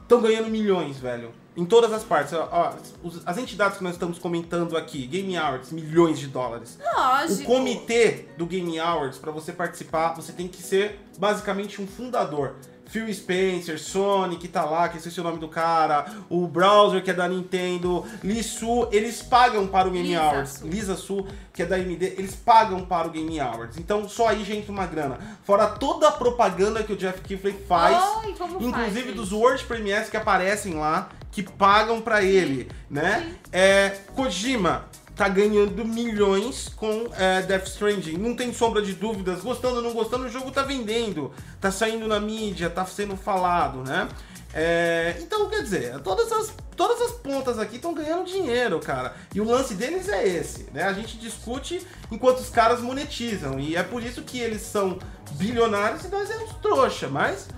estão ganhando milhões, velho. Em todas as partes. Ó, as entidades que nós estamos comentando aqui, Game Awards, milhões de dólares. Lógico. O comitê do Game Awards, para você participar, você tem que ser basicamente um fundador. Phil Spencer, Sony, que tá lá, que esqueci o nome do cara, o Browser, que é da Nintendo, Lee Su, eles pagam para o Game Lisa Awards. Su. Lisa Su, que é da AMD, eles pagam para o Game Awards. Então só aí já entra uma grana. Fora toda a propaganda que o Jeff Kifley faz, como inclusive faz, dos? World Premiers que aparecem lá, que pagam pra ele, né? Sim. É, Kojima tá ganhando milhões com é, Death Stranding. Não tem sombra de dúvidas. Gostando ou não gostando, o jogo tá vendendo. Tá saindo na mídia, tá sendo falado, né? É, então, quer dizer, todas as, todas as pontas aqui estão ganhando dinheiro, cara. E o lance deles é esse, né? A gente discute enquanto os caras monetizam. E é por isso que eles são bilionários e nós é uns trouxa, mas...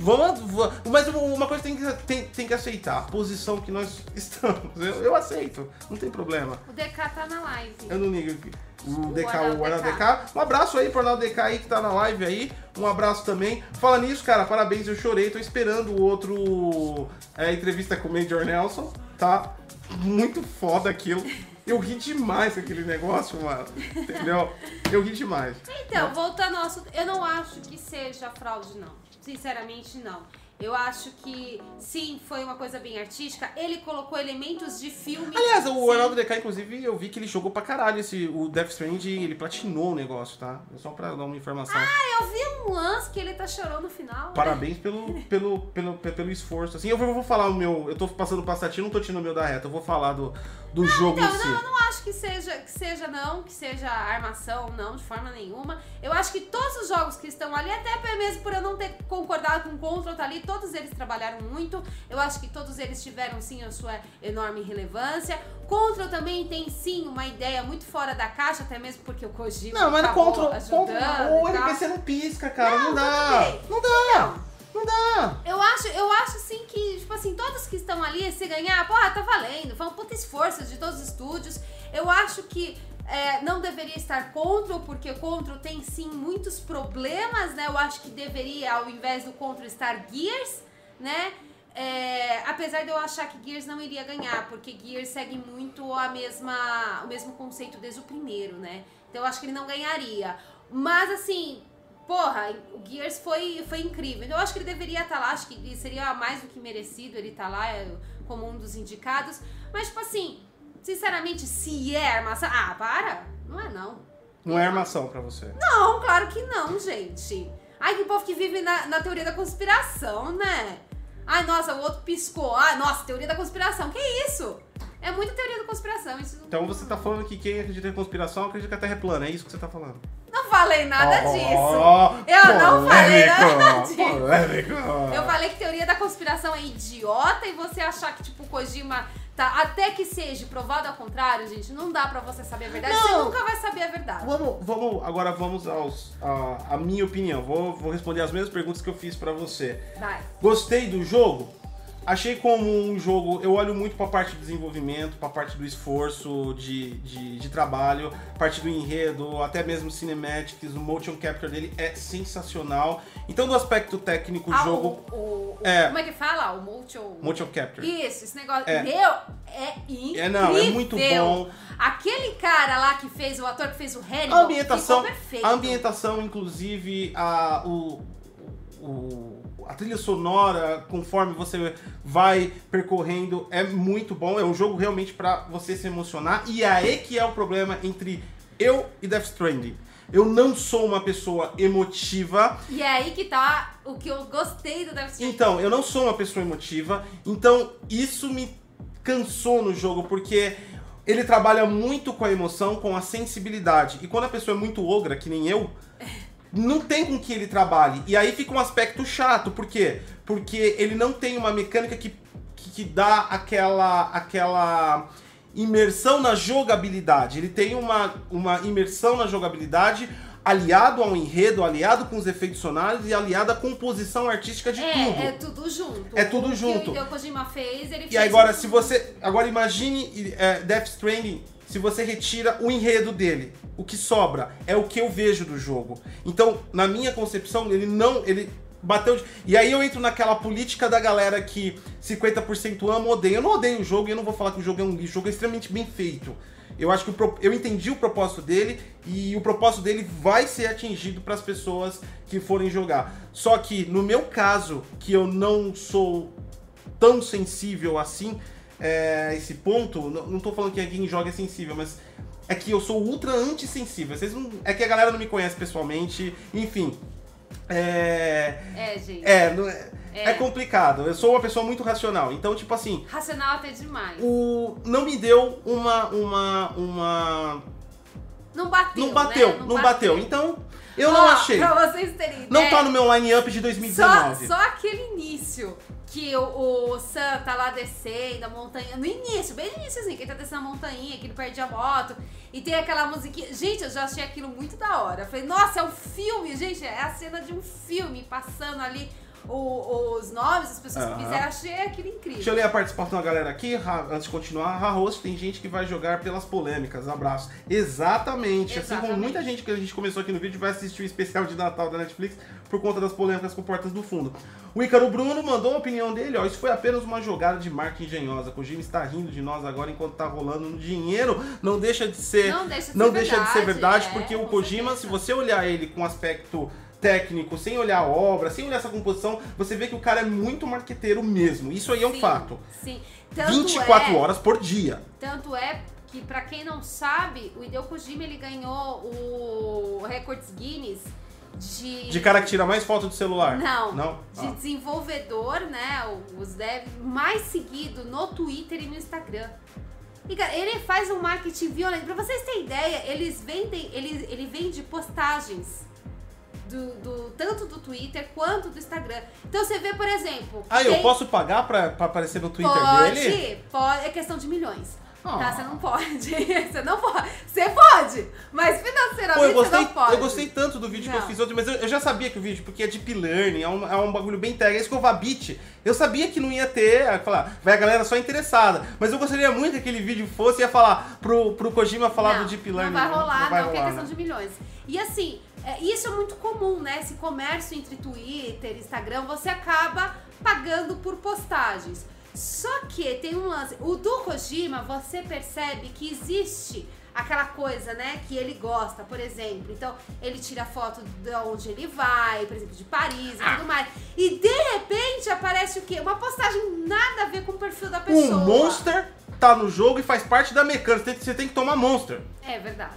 Vamos, va- mas uma coisa tem que, tem, tem que aceitar, a posição que nós [laughs] estamos. Eu, eu aceito, não tem problema. O DK tá na live. Eu não ligo aqui. O DK, o Arnaldo DK. DK. Um abraço aí pro Arnaldo DK aí que tá na live aí. Um abraço também. Fala nisso, cara, parabéns, eu chorei. Tô esperando o outro é, entrevista com o Major Nelson, tá? Muito foda aquilo. Eu ri demais com aquele negócio, mano. Entendeu? Eu ri demais. Então, voltando ao assunto, eu não acho que seja fraude, não. Sinceramente, não. Eu acho que, sim, foi uma coisa bem artística. Ele colocou elementos de filme. Aliás, o sim. Arnaldo DK, inclusive, eu vi que ele jogou pra caralho esse, o Death Stranding, ele platinou o negócio, tá? Só pra dar uma informação. Ah, eu vi um lance que ele tá chorando no final. né? Parabéns pelo, pelo, pelo, pe- pelo esforço. Assim, eu vou, eu vou falar o meu. Eu tô passando passatinho, não tô tirando o meu da reta. Eu vou falar do, do jogo Então, em si. não, eu não acho que seja, que seja não, que seja armação, não, de forma nenhuma. Eu acho que todos os jogos que estão ali, até mesmo por eu não ter concordado com o Control tá ali, todos eles trabalharam muito. Eu acho que todos eles tiveram sim a sua enorme relevância. Control também tem sim uma ideia muito fora da caixa, até mesmo porque o Kojima Não, mas no ajudando contra o. NPC não pisca, cara. Não, Não, dá. tudo bem. Não dá. Não dá. Eu acho, eu acho sim que, tipo assim, todos que estão ali, se ganhar, porra, tá valendo. Foi um puta esforço de todos os estúdios. Eu acho que é, não deveria estar Control, porque Control tem sim muitos problemas, né? Eu acho que deveria, ao invés do Control, estar Gears, né? É, apesar de eu achar que Gears não iria ganhar, porque Gears segue muito a mesma, o mesmo conceito desde o primeiro, né? Então eu acho que ele não ganharia. Mas assim, porra, o Gears foi, foi incrível. Eu acho que ele deveria estar lá, acho que seria mais do que merecido ele estar lá é, como um dos indicados. Mas, tipo assim, sinceramente, se é armação. Ah, para! Não é não. Não é armação pra você. Não, claro que não, gente. Ai, que povo que vive na, na teoria da conspiração, né? Ai, nossa, o outro piscou. Ai, nossa, teoria da conspiração. Que isso? É muita teoria da conspiração. Isso não... Então você tá falando que quem acredita em conspiração acredita que a Terra é plana, é isso que você tá falando? Não falei nada Oh, disso. Eu não falei nada [laughs] disso. polêmico. Eu falei que teoria da conspiração é idiota e você achar que, tipo, o Kojima tá. Até que seja provado ao contrário, gente, não dá pra você saber a verdade. Você Não. nunca vai saber a verdade. Vamos, vamos, agora vamos aos, a, a minha opinião. Vou, vou responder as mesmas perguntas que eu fiz pra você. Vai. Gostei do jogo? Achei como um jogo. Eu olho muito pra parte de desenvolvimento, pra parte do esforço de, de, de trabalho, parte do enredo, até mesmo cinematics, o motion capture dele é sensacional. Então, do aspecto técnico, o Ah, jogo. o, o- o- É. Como é que fala? O motion... Motion capture. Isso, esse negócio. É. Meu, é incrível. É, não, é muito bom. Aquele cara lá que fez, o ator que fez o Hannibal, A ambientação, ficou perfeito. a ambientação, inclusive, a, o, o- a trilha sonora, conforme você vai percorrendo, é muito bom. É um jogo realmente pra você se emocionar. E é aí que é o problema entre eu e Death Stranding. Eu não sou uma pessoa emotiva. E é aí que tá o que eu gostei do Death Stranding. Então, eu não sou uma pessoa emotiva. Então, isso me cansou no jogo, porque ele trabalha muito com a emoção, com a sensibilidade. E quando a pessoa é muito ogra, que nem eu, não tem com que ele trabalhe. E aí fica um aspecto chato. Por quê? Porque ele não tem uma mecânica que, que, que dá aquela, aquela imersão na jogabilidade. Ele tem uma, uma imersão na jogabilidade aliado ao enredo, aliado com os efeitos sonoros e aliado à composição artística de tudo. É, é tudo junto. É tudo o junto. que o Hideo Kojima fez, ele fez. E aí agora, se você. Agora imagine é, Death Stranding, se você retira o enredo dele. O que sobra é o que eu vejo do jogo. Então, na minha concepção, ele não. Ele bateu. de- E aí eu entro naquela política da galera que 50% ama ou odeia. Eu não odeio o jogo e eu não vou falar que o jogo é um. O jogo é extremamente bem feito. Eu acho que pro- eu entendi o propósito dele e o propósito dele vai ser atingido para as pessoas que forem jogar. Só que no meu caso, que eu não sou tão sensível assim, é, esse ponto, não, não tô falando que quem joga é sensível, mas é que eu sou ultra antissensível. Vocês não, é que a galera não me conhece pessoalmente, enfim. É. É, gente. É, não é, É. é complicado. Eu sou uma pessoa muito racional. Então, tipo assim, Racional até demais. o não me deu uma uma uma Não bateu. não bateu, né? não, bateu. Então, eu não Ó, achei. Pra vocês terem Não ideia, tá no meu line-up de Só, 2019. só aquele início que o, o Sam tá lá descendo a montanha. No início, bem no início, assim, que ele tá descendo a montanha, que ele perde a moto. E tem aquela musiquinha. Gente, eu já achei aquilo muito da hora. Eu falei, nossa, é um filme, gente. É a cena de um filme passando ali o- os nomes, as pessoas que fizeram. Achei aquilo incrível. Deixa eu ler a participação da galera aqui, antes de continuar. Rahost, tem gente que vai jogar pelas polêmicas. Abraço. Exatamente. Assim como Exatamente. muita gente que a gente começou aqui no vídeo vai assistir o especial de Natal da Netflix por conta das polêmicas com portas do fundo. O Ícaro Bruno mandou a opinião dele, ó. Isso foi apenas uma jogada de marketing engenhosa. Kojima está rindo de nós agora enquanto tá rolando no dinheiro. Não deixa de ser. Não deixa de não ser deixa de ser verdade, é, porque o Kojima, certeza. se você olhar ele com aspecto técnico, sem olhar a obra, sem olhar essa composição, você vê que o cara é muito marqueteiro mesmo. Isso aí é um Sim, fato. Sim. Tanto 24 é, horas por dia. Tanto é que, pra quem não sabe, o Hideo Kojima ele ganhou o Records Guinness de. De cara que tira mais foto do celular. Não, Não? de Ah. desenvolvedor, né? Os dev mais seguido no Twitter e no Instagram. E, cara, ele faz um marketing violento. Pra vocês terem ideia, eles vendem, ele, ele vende postagens do, do- tanto do Twitter quanto do Instagram. Então você vê, por exemplo. Ah, eu tem- posso pagar pra, pra aparecer no Twitter pode, dele? Pode, é questão de milhões. Ah. Tá, você não pode. [laughs] Você não pode. Você pode, mas financeiramente Pô, eu gostei, você não pode. eu gostei tanto do vídeo que eu Não. fiz ontem, mas eu, eu já sabia que o vídeo, porque é deep learning, é um, é um bagulho bem tag, é escovar bit. Eu sabia que não ia ter, aí falar, vai a galera só interessada. Mas eu gostaria muito que aquele vídeo fosse, ia falar pro, pro Kojima falar não, do deep learning. Não vai rolar, não, vai porque é questão né? de milhões. E assim, é, isso é muito comum, né? Esse comércio entre Twitter, Instagram, você acaba pagando por postagens. Só que tem um lance. O do Kojima, você percebe que existe aquela coisa, né, que ele gosta, por exemplo. Então, ele tira foto de onde ele vai, por exemplo, de Paris e Ah. tudo mais. E de repente aparece o quê? Uma postagem nada a ver com o perfil da pessoa. Um monster tá no jogo e faz parte da mecânica. Você tem- Você tem que tomar monster. É verdade.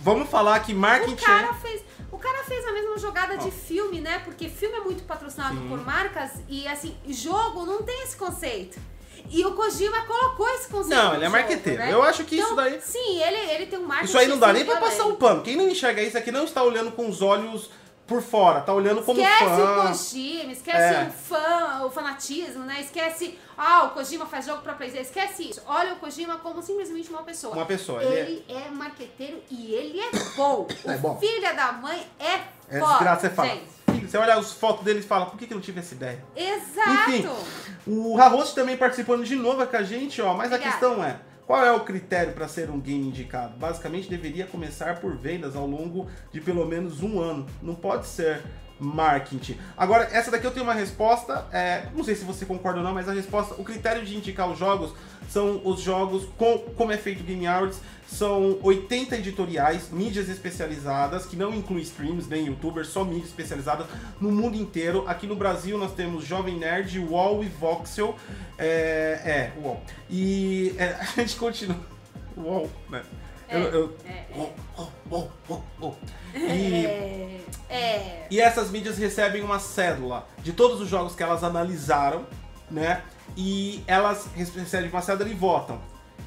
Vamos falar que O marketing. cara fez. O cara fez a mesma jogada Ó. de filme, né? Porque filme é muito patrocinado Sim. por marcas e, assim, jogo não tem esse conceito. E o Kojima colocou esse conceito Não, ele é marqueteiro. né? Eu acho que isso Então, daí- Sim, ele, ele tem um marketing. Isso aí não dá nem pra passar também. um pano. Quem não enxerga isso aqui não está olhando com os olhos por fora, tá olhando como Esquece fã. o Kojima, esquece É. o fã, o fanatismo, né? Esquece, ah, o Kojima faz jogo pra Playstation. Esquece isso. Olha o Kojima como simplesmente uma pessoa. Uma pessoa, ele é- Ele é marqueteiro e ele é bom. [coughs] É o bom. filho da mãe é É foda, desgraça, você fala. gente. Você olha as fotos dele e fala, por que, que eu não tive essa ideia? Exato. Enfim, O Rahost também participando de novo com a gente, ó. Mas a Obrigada. questão é, qual é o critério para ser um game indicado? Basicamente deveria começar por vendas ao longo de pelo menos um ano. Não pode ser marketing. Agora, essa daqui eu tenho uma resposta. é, não sei se você concorda ou não, mas a resposta, o critério de indicar os jogos são os jogos com, como é feito o Game Awards. São 80 editoriais, mídias especializadas, que não inclui streams nem youtubers, só mídia especializada no mundo inteiro. Aqui no Brasil nós temos Jovem Nerd, UOL e Voxel. É, é UOL. E é, [laughs] a gente continua. UOL, né? É, eu, eu, é, UOL, UOL, UOL. E, É, é. e essas mídias recebem uma cédula de todos os jogos que elas analisaram, né? E elas recebem uma cédula e votam.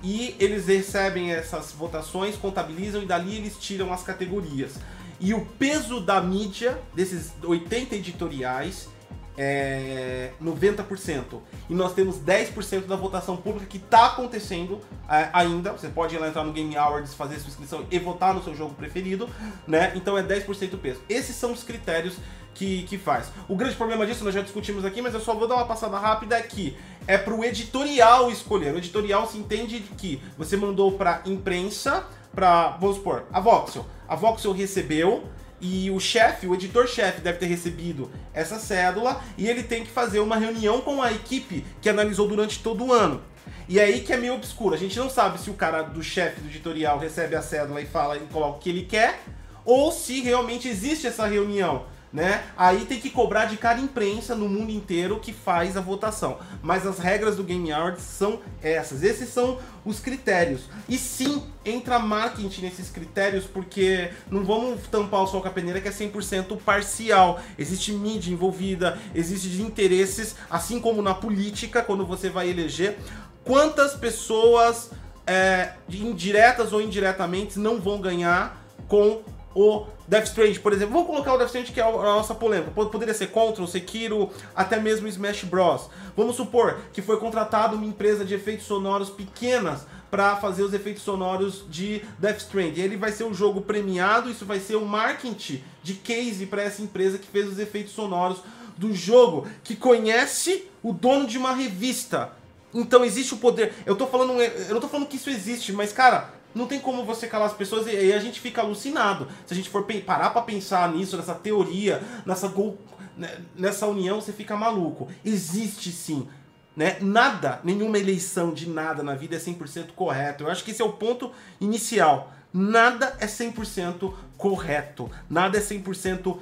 E eles recebem essas votações, contabilizam e dali eles tiram as categorias. E o peso da mídia, desses 80 editoriais, é 90%. E nós temos 10% da votação pública que está acontecendo é, ainda. Você pode ir lá entrar no Game Awards, fazer sua inscrição e votar no seu jogo preferido, né? Então é 10% do peso. Esses são os critérios que, que faz. O grande problema disso nós já discutimos aqui, mas eu só vou dar uma passada rápida aqui. É pro editorial escolher. O editorial se entende de que você mandou pra imprensa, pra, vamos supor, a Voxel. A Voxel recebeu e o chefe, o editor-chefe deve ter recebido essa cédula e ele tem que fazer uma reunião com a equipe que analisou durante todo o ano. E é aí que é meio obscuro. A gente não sabe se o cara do chefe do editorial recebe a cédula e fala e coloca o que ele quer, ou se realmente existe essa reunião. Né? Aí tem que cobrar de cada imprensa no mundo inteiro que faz a votação. Mas as regras do Game Awards são essas. Esses são os critérios. E sim, entra marketing nesses critérios, porque não vamos tampar o sol com a peneira que é 100% parcial. Existe mídia envolvida, existe interesses, assim como na política, quando você vai eleger. Quantas pessoas, é, indiretas ou indiretamente, não vão ganhar com o Death Stranding, por exemplo. Vamos colocar o Death Stranding, que é a nossa polêmica. Pod- Poderia ser Control, Sekiro, até mesmo Smash Bros. Vamos supor que foi contratado uma empresa de efeitos sonoros pequenas para fazer os efeitos sonoros de Death Stranding. Ele vai ser um jogo premiado, isso vai ser um marketing de case para essa empresa que fez os efeitos sonoros do jogo, que conhece o dono de uma revista. Então existe o poder. Eu tô falando, eu não tô falando que isso existe, mas cara, não tem como você calar as pessoas e, e a gente fica alucinado. Se a gente for parar pra pensar nisso, nessa teoria, nessa gol, né, nessa união, você fica maluco. Existe sim. Né? Nada, nenhuma eleição de nada na vida é 100% correto. Eu acho que esse é o ponto inicial. Nada é 100% correto. Nada é 100%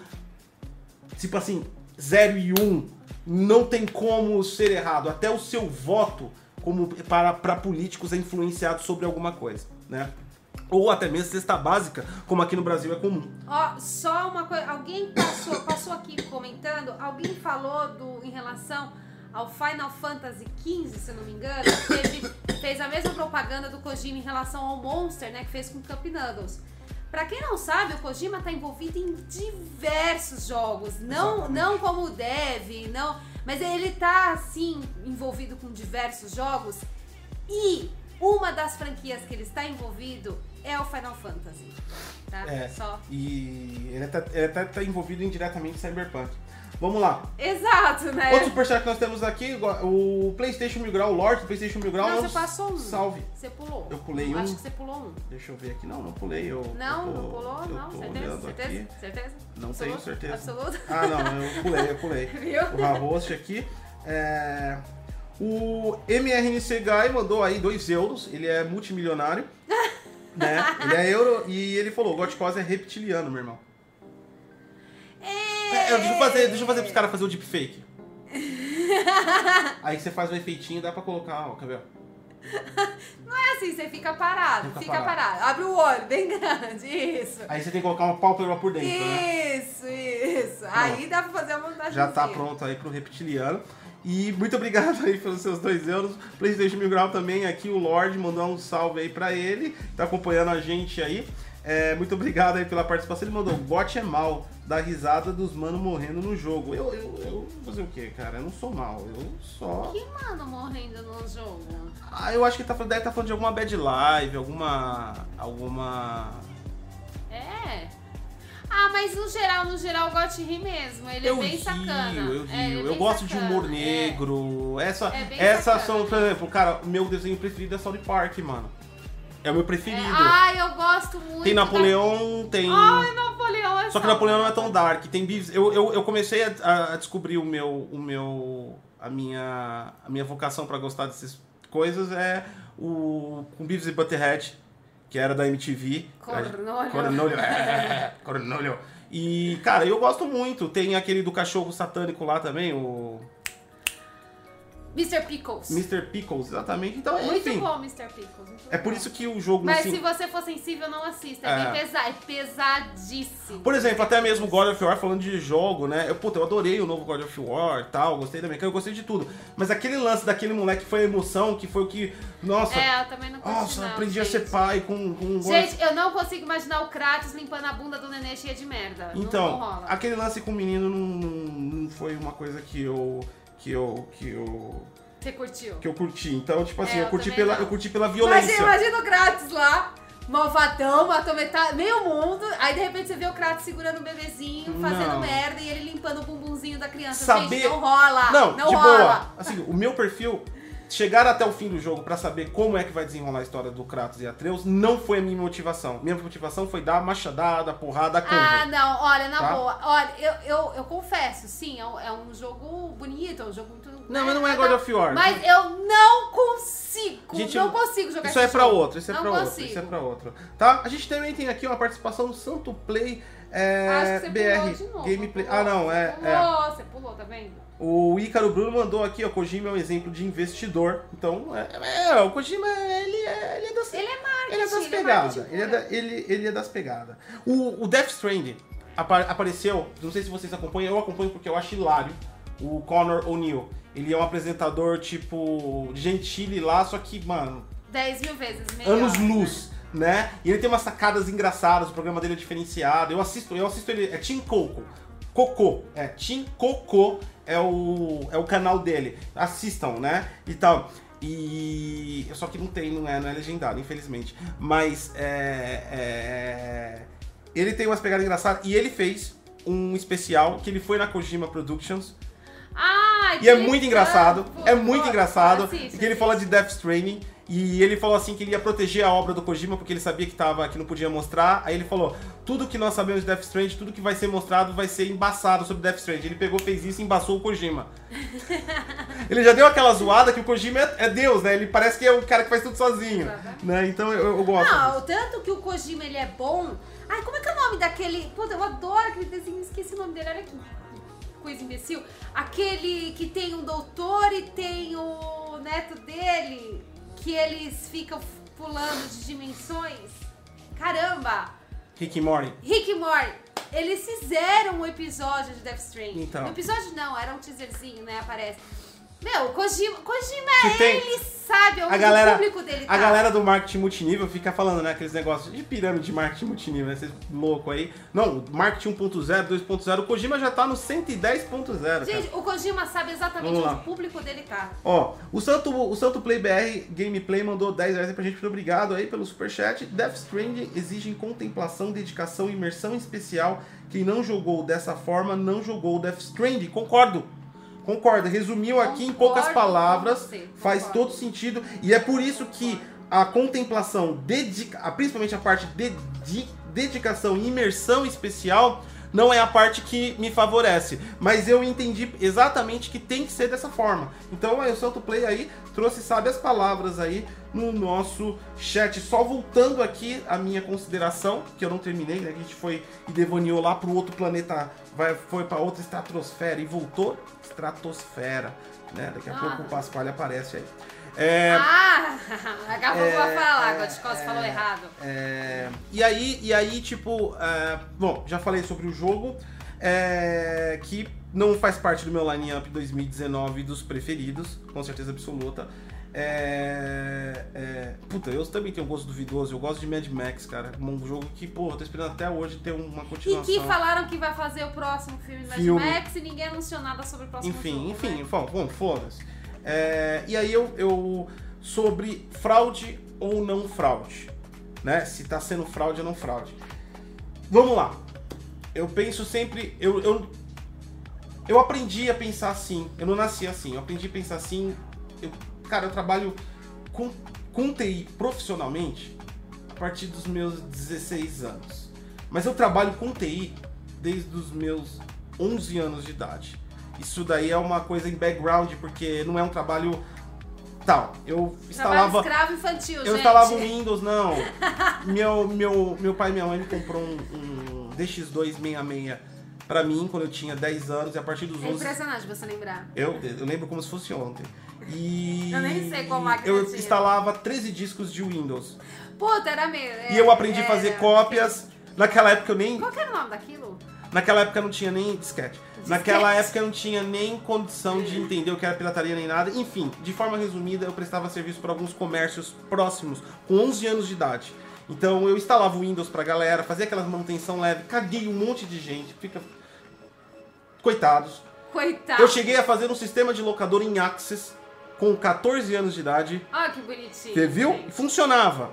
tipo assim, 0 e 1, um, não tem como ser errado. Até o seu voto como para, para políticos é influenciado sobre alguma coisa, né? Ou até mesmo cesta básica, como aqui no Brasil é comum. Ó, só uma coisa, alguém passou, passou aqui comentando, alguém falou do, em relação ao Final Fantasy XV, se eu não me engano, teve, fez a mesma propaganda do Kojima em relação ao Monster, né, que fez com o Cup Noodles. Pra quem não sabe, o Kojima tá envolvido em diversos jogos, não, Exatamente. não como dev, não, mas ele tá assim envolvido com diversos jogos e uma das franquias que ele está envolvido é o Final Fantasy, tá? É. Só E ele até, ele até tá envolvido indiretamente em Cyberpunk. Vamos lá. Exato, né? Outro superchat que nós temos aqui, o PlayStation Mil Grau, o Lorde do PlayStation Mil Grau. Não, é você passou um. Salve. Você pulou. Eu pulei um. Acho que você pulou um. Deixa eu ver aqui. Não, não pulei. Eu, Não, eu tô- não pulou, eu não. Certeza? Certeza? aqui. Certeza? Não Absoluto? tenho certeza. Absoluto? Ah, não, eu pulei, eu pulei. [laughs] Viu? o Rahost aqui. É, O MRNC Guy mandou aí 2 euros, ele é multimilionário. [laughs] né? Ele é euro e ele falou: Gotcos é reptiliano, meu irmão. É, eu- deixa eu fazer, deixa eu fazer pros caras fazer o deepfake. [laughs] aí você faz o efeitinho, dá pra colocar, ó, quer ver? Não é assim, você fica parado, Fica fica, parado. parado. Abre o olho, bem grande, isso. Aí você tem que colocar uma pálpebra por dentro, né? Isso, isso. Aí dá pra fazer a montagem. Já tá pronto aí pro reptiliano. E muito obrigado aí pelos seus dois euros. PlayStation Mil Grau também, aqui o Lorde mandou um salve aí pra ele, tá acompanhando a gente aí. É, muito obrigado aí pela participação. Ele mandou, bot é mal, dá risada dos manos morrendo no jogo. Eu, eu, eu vou fazer o quê, cara? Eu não sou mal, eu só. Que mano morrendo no jogo? Ah, eu acho que tá, falando- deve estar falando de alguma bad live, alguma. alguma. É. Ah, mas no geral, no geral, eu gosto de rir mesmo. Ele eu é bem rio, sacana. eu É, rio. é eu bem gosto de sacana, humor é. negro. Essa, É bem essas sacana. são, por exemplo, cara, o meu desenho preferido é South Park, mano. É o meu É. preferido. Ai, eu gosto muito. tem Napoleão, tem. Da... Ai, Napoleão é Só que Napoleão não é tão dark. Tem Beavis. Eu, eu, eu comecei a, a descobrir o meu. O meu a, minha, a minha vocação pra gostar dessas coisas é o. Com Beavis e Butterhead, que era da MTV. Cornolho. Cornolho. É, [laughs] cornolho. E, cara, eu gosto muito. Tem aquele do cachorro satânico lá também, o. Mr. Pickles. Mr. Pickles, exatamente. Então, Muito enfim. bom, Mr. Pickles. É por isso que o jogo Mas assim, se você for sensível, não assista. É, É. bem pesado. É pesadíssimo. Por exemplo, até mesmo God of War, falando de jogo, né? Eu, puta, eu adorei o novo God of War e tal, gostei da mecânica, eu gostei de tudo. Mas aquele lance daquele moleque foi a emoção, que foi o que. Nossa, É, eu também não consigo. nossa, não, aprendi a gente. ser pai com. com Gente, eu não consigo imaginar o Kratos limpando a bunda do nenê cheia de merda. não, Então, não rola. aquele lance com o menino não, não, não foi uma coisa que eu. Que eu. que eu. Você curtiu? que eu curti. Então, tipo assim, É, eu, eu curti pela, não. eu curti pela Imagina, violência. imagina o Kratos lá, malvadão, matou metade, meio mundo, aí de repente você vê o Kratos segurando o bebezinho, fazendo Não. merda e ele limpando o bumbumzinho da criança. Saber- Gente, não rola. Não, não rola. boa. Assim, o meu perfil, chegar até o fim do jogo pra saber como é que vai desenrolar a história do Kratos e Atreus, não foi a minha motivação. Minha motivação foi dar machadada, porrada, a Ah, câmera. não, olha, na Tá? boa. Olha, eu, eu, eu confesso, sim, é um, é um jogo bonito, é um jogo muito. Não, mas não é God of War. Mas eu não consigo. Gente, não consigo jogar Isso esse é pra jogo. outro, isso é não pra consigo. outro, isso é pra outro. Tá? A gente também tem aqui uma participação do Santo Play é, Acho que você pulou BR de novo. Gameplay. pulou, Ah, não, você é, Pulou, é. você pulou, tá vendo? O Ícaro Bruno mandou aqui, ó, Kojima é um exemplo de investidor. Então, é, é, o Kojima, ele é, ele é das, Ele é marketing. ele é das ele é pegadas. marketing Ele, é da- ele, ele é das pegadas. O, o Death Stranding apa- apareceu, não sei se vocês acompanham, eu acompanho porque eu acho hilário. O Connor O'Neill. Ele é um apresentador, tipo, Gentile lá, só que, mano, 10 mil vezes melhor. anos né? luz, né? E ele tem umas sacadas engraçadas, o programa dele é diferenciado. Eu assisto, eu assisto ele, é Tim Coco. Cocô, é Tim Cocô é o é o canal dele. Assistam, né? E tal. E só que não tem, não é, não é legendado, infelizmente. Mas é, é, ele tem umas pegadas engraçadas e ele fez um especial que ele foi na Kojima Productions Ai, e é muito engraçado, é muito engraçado, assiste, que ele fala de Death Stranding e ele falou assim que ele ia proteger a obra do Kojima porque ele sabia que tava que não podia mostrar. Aí ele falou: "Tudo que nós sabemos de Death Stranding, tudo que vai ser mostrado vai ser embaçado sobre Death Stranding". Ele pegou, fez isso e embaçou o Kojima. [laughs] ele já deu aquela zoada que o Kojima é, é Deus, né? Ele parece que é o cara que faz tudo sozinho, Exatamente. né? Então eu, eu gosto. Não, disso. tanto que o Kojima ele é bom. Ai, como é que é o nome daquele. Puta, eu adoro aquele desenho, esqueci o nome dele, olha que coisa imbecil. Aquele que tem um doutor e tem o neto dele, que eles ficam pulando de dimensões. Caramba! Rick e Morty. Rick e Morty, eles fizeram um episódio de Death Stranding. Então. Um episódio não, era um teaserzinho, né? Aparece. Meu, o Kojima, Kojima Que tem- ele sabe onde A galera, o público dele tá. a galera do marketing multinível fica falando, né, aqueles negócios de pirâmide de marketing multinível, né, vocês louco aí. Não, marketing 1.0, 2.0, o Kojima já tá no 110.0 cara. Gente, o Kojima sabe exatamente onde o público dele tá. Ó, o Santo, o Santo Play BR Gameplay mandou 10 reais aí pra gente, muito obrigado aí pelo superchat. Death Stranding exige contemplação, dedicação imersão especial. Quem não jogou dessa forma, não jogou Death Stranding. Concordo. Concordo. Resumiu aqui em poucas Concordo palavras. Faz concordo. todo sentido. E é por isso que a contemplação, dedica, principalmente a parte de, de dedicação e imersão especial, não é a parte que me favorece. Mas eu entendi exatamente que tem que ser dessa forma. Então o Santo Play aí trouxe sábias palavras aí no nosso chat. Só voltando aqui a minha consideração, que eu não terminei, né? A gente foi e devaneou lá pro outro planeta, vai, foi para outra estratosfera e voltou estratosfera, né? Daqui a Ah. pouco o Pasquale aparece aí. É, Ah, daqui a pouco É, vai falar, é, é. falou errado. É, e aí, e aí tipo, é, bom, já falei sobre o jogo, é, que não faz parte do meu line-up 2019 dos preferidos, com certeza absoluta. É, é, puta, eu também tenho um gosto duvidoso, eu gosto de Mad Max, cara. Um jogo que, eu tô esperando até hoje ter uma E continuação. que falaram que vai fazer o próximo filme Mad Filme. Max e ninguém anunciou nada sobre o próximo Enfim, jogo, enfim, né? bom, bom, foda-se. É, e aí eu, eu. Sobre fraude ou não fraude. Né? Se tá sendo fraude ou não fraude. Vamos lá. Eu penso sempre. Eu, eu, eu aprendi a pensar assim. Eu não nasci assim. Eu aprendi a pensar assim. Eu, cara, eu trabalho com, com TI profissionalmente a partir dos meus 16 anos. Mas eu trabalho com TI desde os meus 11 anos de idade. Isso daí é uma coisa em background, porque não é um trabalho tal. Eu Trabalho instalava. escravo infantil, Eu gente. instalava o Windows, não. [laughs] meu, meu, meu pai e minha mãe me comprou um, um DX266 pra mim quando eu tinha 10 anos e a partir dos É 11 impressionante você lembrar. eu, eu lembro como se fosse ontem. E Eu nem sei qual máquina eu tinha. instalava 13 discos de Windows. Puta, era mesmo. E eu aprendi a fazer era. cópias. Naquela época eu nem. Qual que era o nome daquilo? Naquela época não tinha nem disquete. Naquela época eu não tinha nem condição de entender o que era pirataria nem nada. Enfim, de forma resumida, eu prestava serviço para alguns comércios próximos, com 11 anos de idade. Então eu instalava o Windows pra galera, fazia aquelas manutenção leve, caguei um monte de gente, fica. Coitados. Coitado. Eu cheguei a fazer um sistema de locador em Access com 14 anos de idade. Ah, que bonitinho. Você viu? gente. E funcionava.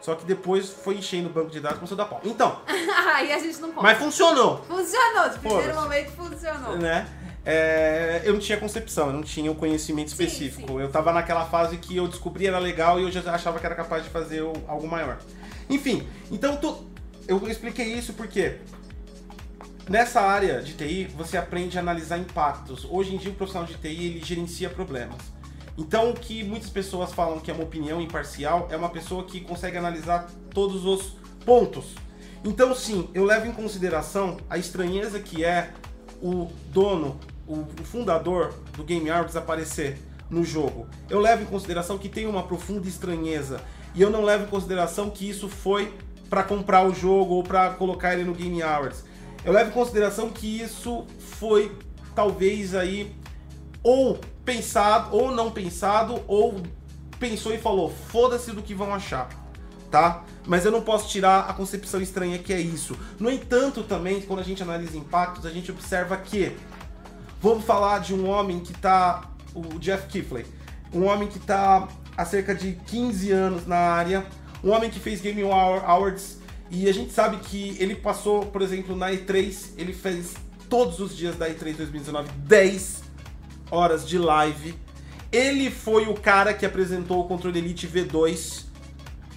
Só que depois foi enchendo o banco de dados com seu da pau. Então, [laughs] Aí a gente não conta. mas funcionou. Funcionou, de primeiro Foda-se. momento funcionou. né? É, eu não tinha concepção, eu não tinha o conhecimento Sim, específico. sim. Eu tava naquela fase que eu descobri era legal e eu já achava que era capaz de fazer algo maior. Enfim, então tu- eu expliquei isso porque nessa área de TI você aprende a analisar impactos. Hoje em dia o profissional de TI ele gerencia problemas. Então o que muitas pessoas falam que é uma opinião imparcial é uma pessoa que consegue analisar todos os pontos. Então sim, eu levo em consideração a estranheza que é o dono, o, fundador do Game Hour desaparecer no jogo. Eu levo em consideração que tem uma profunda estranheza e eu não levo em consideração que isso foi para comprar o jogo ou para colocar ele no Game Hours. Eu levo em consideração que isso foi talvez aí ou pensado ou não pensado ou pensou e falou foda-se do que vão achar, tá? Mas eu não posso tirar a concepção estranha que é isso. No entanto, também quando a gente analisa impactos, a gente observa que vamos falar de um homem que tá o Jeff Kifley, um homem que tá há cerca de 15 anos na área, um homem que fez Game Awards e a gente sabe que ele passou, por exemplo, na E3, ele fez todos os dias da E3 2019 10 horas de live. Ele foi o cara que apresentou o controle Elite V2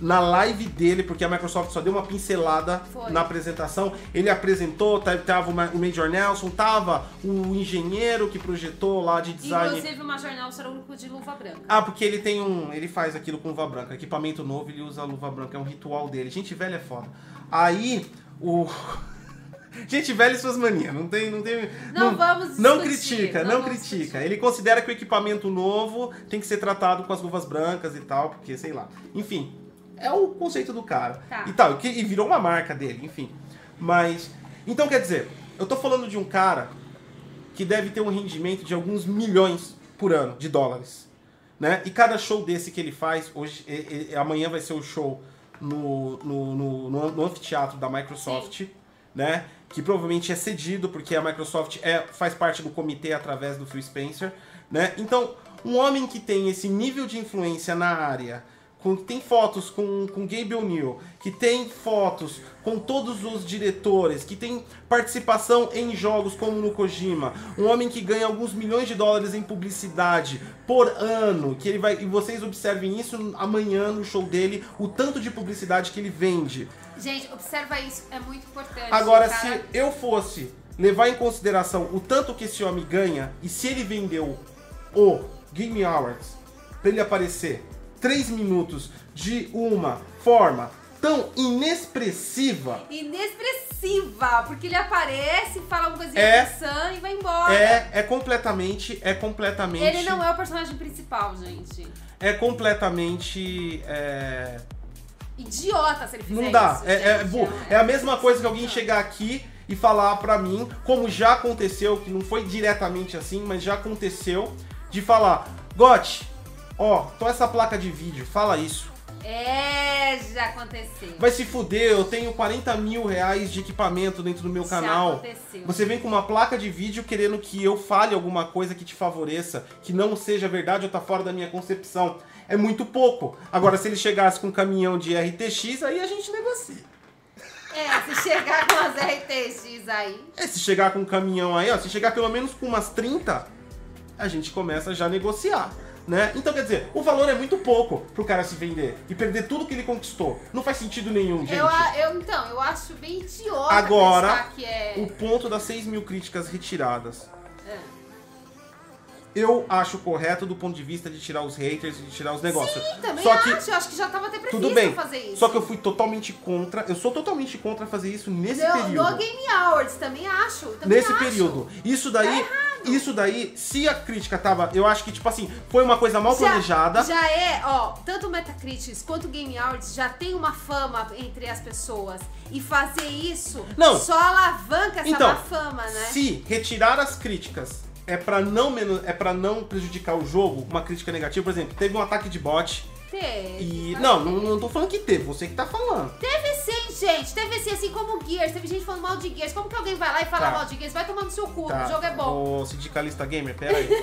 na live dele, porque a Microsoft só deu uma pincelada Foi. na apresentação. Ele apresentou, tá- tava o Ma- o Major Nelson, tava o engenheiro que projetou lá de design. Inclusive, o Major Nelson era o único de luva branca. Ah, porque ele tem um. Ele faz aquilo com luva branca. Equipamento novo, ele usa a luva branca. É um ritual dele. Gente velha é foda. Aí, o. [laughs] Gente velha e suas manias. Não tem. Não, tem, Não vamos Não discutir, critica, não não, vamos critica. discutir. Ele considera que o equipamento novo tem que ser tratado com as luvas brancas e tal, porque sei lá. Enfim, é o conceito do cara. Tá. E tal, que, e virou uma marca dele, enfim. Mas. Então quer dizer, eu tô falando de um cara que deve ter um rendimento de alguns milhões por ano de dólares. Né? E cada show desse que ele faz, hoje, e- e- amanhã vai ser o show no, no, no, no- no anfiteatro da Microsoft, né? Que provavelmente é cedido, porque a Microsoft é, faz parte do comitê através do Phil Spencer, né? Então, um homem que tem esse nível de influência na área, com, tem fotos com, com Gabe O'Neill, que tem fotos com todos os diretores, que tem participação em jogos como no Kojima, um homem que ganha alguns milhões de dólares em publicidade por ano, que ele vai e vocês observem isso amanhã no show dele, o tanto de publicidade que ele vende. Gente, observa isso, é muito importante. Agora, se eu fosse levar em consideração o tanto que esse homem ganha e se ele vendeu o Game Awards pra ele aparecer 3 minutos de uma forma tão inexpressiva, Inexpressiva! porque ele aparece, fala uma coisinha É. é. e vai embora. É, é completamente, é completamente... Ele não é o personagem principal, gente. É completamente... é, Idiota se ele fizer Não dá. isso. É, é, bu- é a mesma coisa que alguém chegar aqui e falar pra mim, como já aconteceu, que não foi diretamente assim, mas já aconteceu, de falar, Gotti, ó, tô essa placa de vídeo, fala isso. É, já aconteceu. Vai se fuder, eu tenho 40 mil reais de equipamento dentro do meu Já canal. aconteceu. Você vem com uma placa de vídeo querendo que eu fale alguma coisa que te favoreça, que não seja verdade ou tá fora da minha concepção. É muito pouco. Agora, se ele chegasse com um caminhão de RTX, aí a gente negocia. É, se chegar com as RTX aí. É, se chegar com um caminhão aí, ó, se chegar pelo menos com umas 30, a gente começa já a negociar. Né? Então, quer dizer, o valor é muito pouco pro cara se vender e perder tudo que ele conquistou. Não faz sentido nenhum, gente. Eu, eu, então, eu acho bem idiota Agora, que é. O ponto das 6 mil críticas retiradas. Eu acho correto do ponto de vista de tirar os haters e de tirar os negócios. Sim, também Só que, acho. Eu acho que já tava até previsto tudo bem. fazer isso. Só que eu fui totalmente contra. Eu sou totalmente contra fazer isso nesse no, período. no Game Awards, também acho. Também nesse acho. período. Isso daí, Tá isso daí, se a crítica tava, eu acho que tipo assim, foi uma coisa mal planejada. Já, já é, ó, tanto o Metacritic quanto o Game Awards já tem uma fama entre as pessoas. E fazer isso Não. só alavanca essa Então, má fama, né? se retirar as críticas é para não menos, é para não prejudicar o jogo, uma crítica negativa, por exemplo, teve um ataque de bot Teve. e não, não, não tô falando que teve, você que tá falando. Teve sim, gente. Teve sim, assim como o Gears. Teve gente falando mal de Gears. Como que alguém vai lá e fala Tá. mal de Gears? Vai tomar no seu cu, Tá, o jogo é bom. Ô, sindicalista gamer, pera aí. [laughs]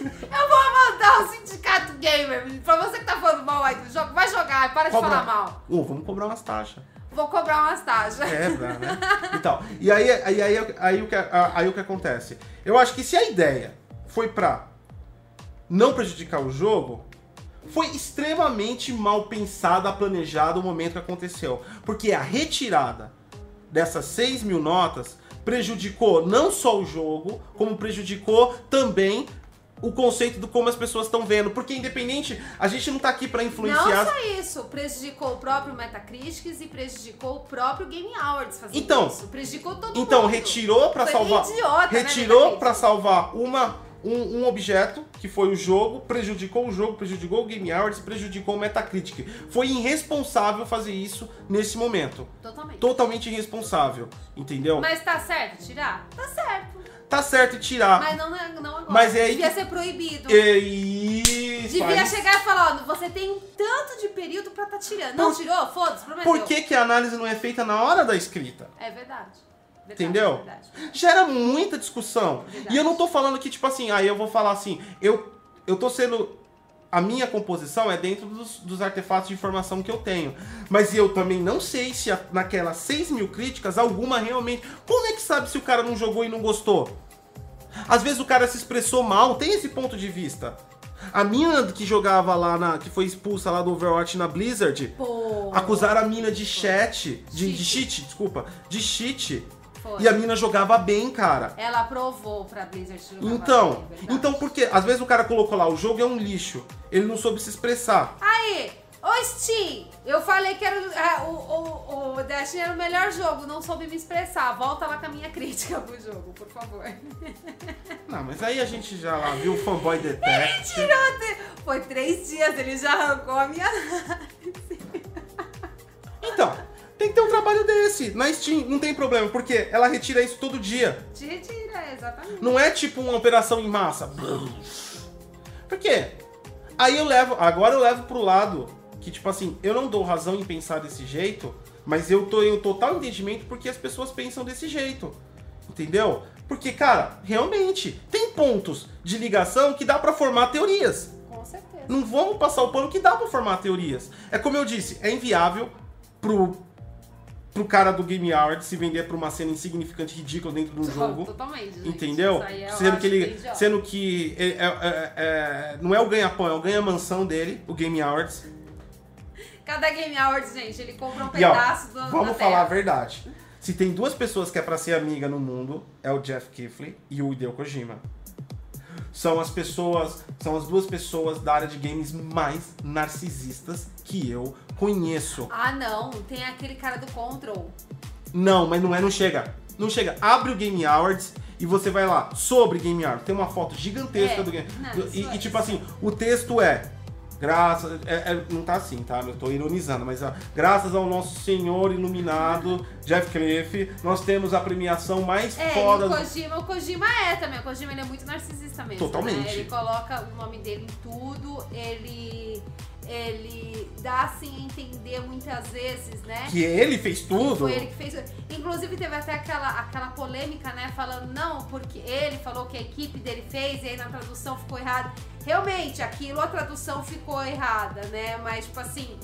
Eu vou mandar o sindicato gamer. Pra você que tá falando mal aí do jogo, vai jogar, para de falar mal. Ô, vamos cobrar umas taxas. Vou cobrar umas taxas. É, né? Então, e aí, aí, aí, aí, o que, aí o que acontece? Eu acho que se a ideia foi pra não prejudicar o jogo, foi extremamente mal pensada, planejada o momento que aconteceu. Porque a retirada dessas 6 mil notas prejudicou não só o jogo, como prejudicou também o conceito do como as pessoas estão vendo. Porque independente, a gente não tá aqui pra influenciar Não só isso, prejudicou o próprio Metacritics e prejudicou o próprio Game Awards fazendo Então, isso. Prejudicou todo Então, mundo. retirou pra Foi salvar. idiota, né, retirou Metacritic? pra salvar uma, um, um objeto, que foi o jogo, prejudicou o jogo, prejudicou o Game Awards, prejudicou o Metacritic. Foi irresponsável fazer isso nesse momento. Totalmente. Totalmente irresponsável. Entendeu? Mas tá certo tirar? Tá certo. Tá certo tirar. Mas não, é- não agora. Mas é aí Devia que- ser proibido. É Isso. Devia aí- chegar e falar, ó, você tem tanto de período pra tá tirando. Não Por- tirou? Foda-se, prometeu. Por que, que a análise não é feita na hora da escrita? É verdade. Verdade, Entendeu? verdade. Gera muita discussão. Verdade. E eu não tô falando que, tipo assim, aí eu vou falar assim, eu, eu tô sendo. A minha composição é dentro dos, dos artefatos de informação que eu tenho. Mas eu também não sei se a- naquelas 6 mil críticas, alguma realmente. Como é que sabe se o cara não jogou e não gostou? Às vezes o cara se expressou mal, tem esse ponto de vista. A mina que jogava lá na. que foi expulsa lá do Overwatch na Blizzard, Pô. acusaram a mina de chat. De, de Cheat. cheat, desculpa. De cheat. Foi. E a mina jogava bem, cara. Ela aprovou pra Blizzard jogar Então, bem, é então por quê? Às vezes o cara colocou lá, o jogo é um lixo. Ele não soube se expressar. Aí, ô Steam, eu falei que era, o- ah, o, o, o Destiny era o melhor jogo, não soube me expressar. Volta lá com a minha crítica pro jogo, por favor. [laughs] Não, mas aí a gente já lá viu o fanboy [laughs] detect. Tirou, de- foi três dias, ele já arrancou a minha [laughs] Então, tem que ter um trabalho desse. Na Steam não tem problema, porque ela retira isso todo dia. Te retira, exatamente. Não é tipo uma operação em massa. Por quê? Aí eu levo, agora eu levo pro lado que, tipo assim, eu não dou razão em pensar desse jeito, mas eu tô em total entendimento porque as pessoas pensam desse jeito. Entendeu? Porque, cara, realmente, tem pontos de ligação que dá pra formar teorias. Com certeza. Não vamos passar o pano que dá pra formar teorias. É como eu disse, é inviável pro, pro cara do Game Awards se vender pra uma cena insignificante, ridícula dentro de um jogo. Totalmente. gente. Entendeu? Eu Sendo que ele. Sendo que é- é- é- é- não é o ganha-pão, é o ganha-mansão dele, o Game Awards. Cada Game Awards, gente, ele compra um E ó, pedaço do. vamos falar a verdade. Se tem duas pessoas que é pra ser amiga no mundo, é o Jeff Kifley e o Hideo Kojima. São as pessoas, são as duas pessoas da área de games mais narcisistas que eu conheço. Ah, não. Tem aquele cara do Control. Não, mas não é, não chega. Não chega. Abre o Game Awards e você vai lá sobre Game Awards. Tem uma foto gigantesca É, do Game não, do- e, é, e tipo assim, o texto é. Graças. é- é- não tá assim, tá? Eu tô ironizando, mas ó, graças ao nosso senhor iluminado, Jeff Cliff, nós temos a premiação mais É, foda e o. Kojima, o Kojima é também. O Kojima ele é muito narcisista mesmo. Totalmente. né? Ele coloca o nome dele em tudo, ele. Ele dá assim a entender muitas vezes, né? Que ele fez tudo. Foi ele que fez. Inclusive teve até aquela, aquela polêmica, né? Falando, não, porque ele falou que a equipe dele fez e aí na tradução ficou errado. Realmente, aquilo a tradução ficou errada, né? Mas, tipo assim,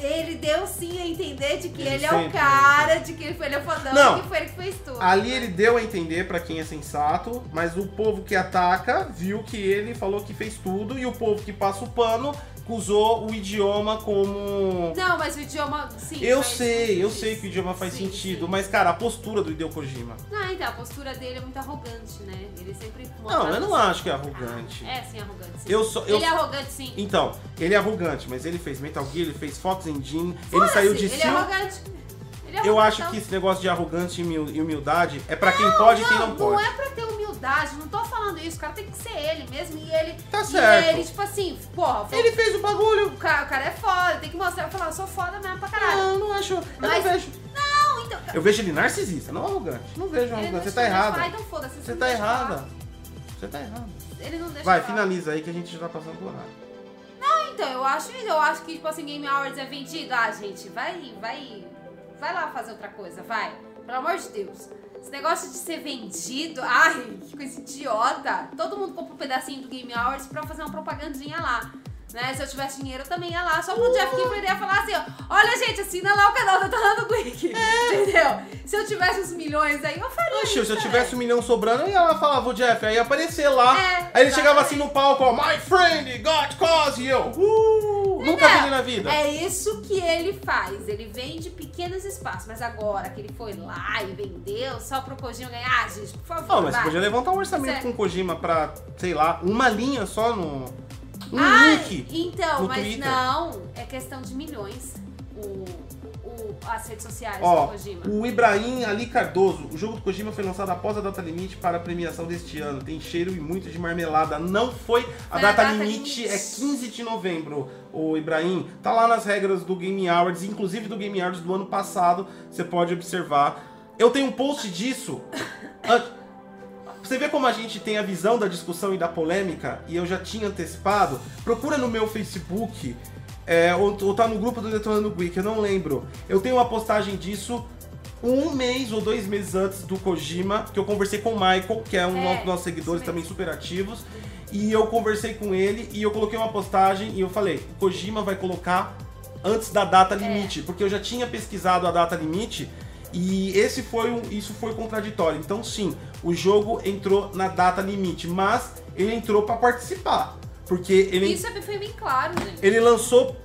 ele deu sim a entender de que Ele ele, é o cara, de que ele foi ele é fodão, Não. que foi ele que fez tudo. Ali né? ele deu a entender pra quem é sensato, mas o povo que ataca viu que ele falou que fez tudo e o povo que passa o pano usou o idioma como Não, mas o idioma, sim. Eu sei, eu sentido. sei que o idioma faz Sim, sentido, sim. mas cara, a postura do Hideo Kojima. Não, então, a postura dele é muito arrogante, né? Ele sempre Não, eu não assim. acho que é arrogante. É, sim, arrogante. Sim. Eu só eu Ele é arrogante, sim. Então, ele é arrogante, mas ele fez Metal Gear, ele fez Fox Engine, ele Foda-se, saiu de Ele é Sil. arrogante. É Eu acho que esse negócio de arrogante e humil- e humildade é pra quem pode e quem não Não pode. é pra ter humildade, não tô falando isso. O cara tem que ser ele mesmo. E ele. Tá e certo. ele, tipo assim, porra, foi- Ele fez o bagulho. o, cara, o cara é foda, tem que mostrar, falar, eu sou foda mesmo pra caralho. Não, eu não acho. Eu Mas- não vejo. Não, então. Eu vejo ele narcisista, não arrogante. Não vejo não arrogante. Você tá eu errada. falar, então foda-se. Você não tá eu errada. Você tá errada. Ele não deixa Vai, eu falar. finaliza aí que a gente já tá passando por horário. Então, eu acho, eu acho que, tipo assim, Game Awards é vendido. Ah, gente, vai, vai. Vai lá fazer outra coisa, vai. Pelo amor de Deus. Esse negócio de ser vendido, ai, que coisa idiota. Todo mundo compra um pedacinho do Game Awards pra fazer uma propagandinha lá. Né? Se eu tivesse dinheiro, eu também ia lá. Só pro Jeff Keeper ia falar assim, ó. Olha, gente, assina lá o canal da Torrando Quick. Entendeu? Se eu tivesse uns milhões aí, eu faria Oxe, isso se eu também. tivesse um milhão sobrando, eu ia lá falar, vou Jeff, aí ia aparecer lá. É, aí ele chegava exatamente. assim no palco, ó, My friend, got cause, eu, uh, nunca vi na vida. É isso que ele faz. Ele vende pequenos espaços. Mas agora que ele foi lá e vendeu só pro Kojima ganhar, ah, gente, por favor. Não, mas você vai. podia levantar um orçamento Certo. com o Kojima pra, sei lá, uma linha só no. Um Ah, link. então, mas Twitter. não. É questão de milhões. O, as redes sociais Ó, do Kojima. o Ibrahim Ali Cardoso. O jogo do Kojima foi lançado após a data limite para a premiação deste ano. Tem cheiro e muito de marmelada. Não foi. A Foi a data, data limite, limite. é 15 de novembro. O Ibrahim tá lá nas regras do Game Awards, inclusive do Game Awards do ano passado. Você pode observar. Eu tenho um post disso. [laughs] Você vê como a gente tem a visão da discussão e da polêmica, e eu já tinha antecipado. Procura no meu Facebook, é, ou, ou tá no grupo do Detonando Geek, eu não lembro. Eu tenho uma postagem disso um mês ou dois meses antes do Kojima, que eu conversei com o Michael, que é um É, dos nossos seguidores também super ativos. E eu conversei com ele e eu coloquei uma postagem e eu falei, o Kojima vai colocar antes da data limite, porque eu já tinha pesquisado a data limite e esse foi um, isso foi contraditório. Então sim, o jogo entrou na data limite, mas ele entrou pra participar, porque ele Isso é- foi bem claro, gente. ele lançou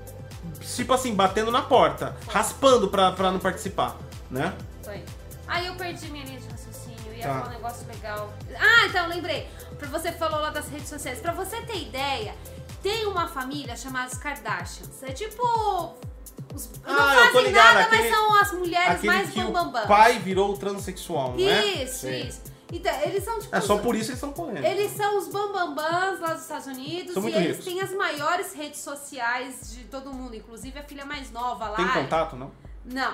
tipo assim, batendo na porta, raspando pra, pra não participar, né? Foi. Aí eu perdi minha linha de raciocínio. Ia Tá. falar um negócio legal. Ah, então lembrei. Você falou lá das redes sociais. Pra você ter ideia, tem uma família chamada os Kardashians. É tipo. Os, Ah, não eu tô fazem ligado, nada, aquele- mas são as mulheres mais bambambam. o pai virou transexual, não é? Isso, Sei. isso. Então, eles são tipo. É só os- por isso eles são polêmicos. Eles são os bambambãs lá dos Estados Unidos São e eles ricos. têm as maiores redes sociais de todo mundo, inclusive a filha mais nova lá. Tem contato, não? Não.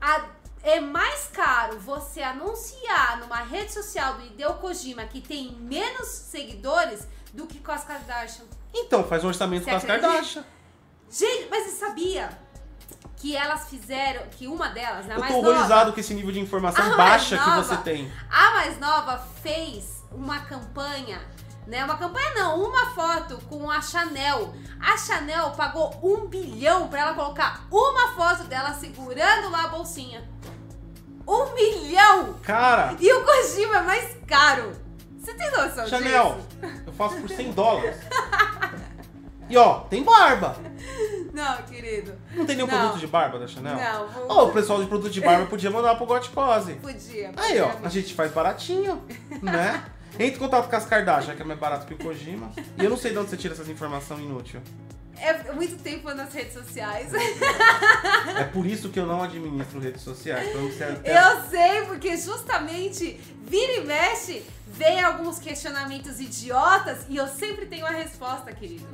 A- é mais caro você anunciar numa rede social do Hideo Kojima que tem menos seguidores do que com as Kardashian. Então, faz um orçamento Você com as acredita? Kardashian. Gente, mas você sabia que elas fizeram, que uma delas, né, a Eu mais tô horrorizado nova, com esse nível de informação baixa que nova. você tem. a mais nova fez uma campanha, né? Uma campanha não, uma foto com a Chanel. A Chanel pagou um bilhão pra ela colocar uma foto dela segurando lá a bolsinha. Um milhão! Cara, E o Kojima é mais caro. Você tem noção Chanel, disso? eu faço por 100 dólares. [laughs] E ó, tem barba. [laughs] Não, querido. Não tem nenhum Não. produto de barba da Chanel? Não, vou... Ó, o pessoal de produto de barba podia mandar pro Gotcose. Podia. Aí, ó, a gente faz baratinho, né? [laughs] Entra em contato com as Kardashian, que é mais barato que o Kojima. E eu não sei de onde você tira essas informações inúteis. é muito tempo nas redes sociais. É por isso que eu não administro redes sociais. Até... Eu sei, porque justamente vira e mexe, vem alguns questionamentos idiotas e eu sempre tenho a resposta, querido.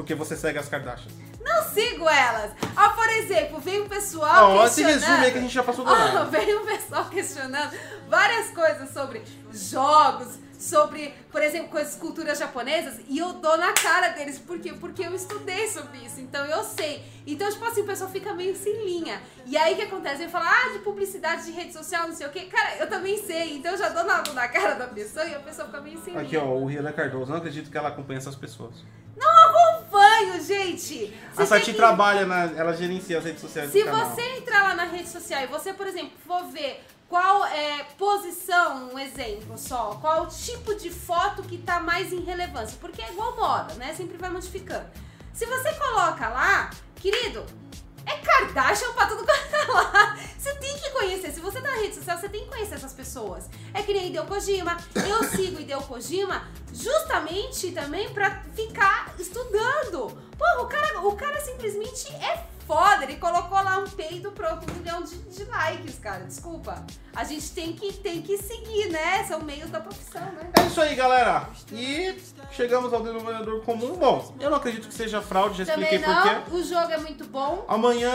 Porque você segue as Kardashians. Não sigo elas. Ah, por exemplo, vem um pessoal Ó, esse questionando... resumo aí que a gente já passou do Ó, horário. [laughs] vem um pessoal questionando várias coisas sobre jogos, sobre, por exemplo, coisas culturas japonesas, e eu dou na cara deles. Por quê? Porque eu estudei sobre isso, então eu sei. Então, tipo assim, o pessoal fica meio sem linha. E aí o que acontece? Ele fala, ah, de publicidade de rede social, não sei o quê. Cara, eu também sei, então eu já dou na, na cara da pessoa e a pessoa fica meio sem Aqui, linha. ó, o Rihanna Cardoso. Não acredito que ela acompanha essas pessoas. Acompanho, gente! A Sati que- trabalha, na, ela gerencia as redes sociais Se do canal. você entrar lá na rede social e você, por exemplo, for ver qual é posição, um exemplo só, qual tipo de foto que tá mais em relevância, porque é igual moda, né? Sempre vai modificando. Se você coloca lá, querido, é Kardashian pra tudo quanto é lá. Você tem que conhecer. Se você tá na rede social, você tem que conhecer essas pessoas. É que nem Hideo Kojima. Eu sigo Hideo Kojima justamente também pra ficar estudando. Porra, o cara, o cara simplesmente é foda. Ele colocou lá um peido pronto, um milhão de, de likes, cara. Desculpa. A gente tem que, tem que seguir, né? São meios da profissão, né? É isso aí, galera. E chegamos ao denominador comum. Bom, eu não acredito que seja fraude, já Também expliquei não. O jogo é muito bom. Amanhã,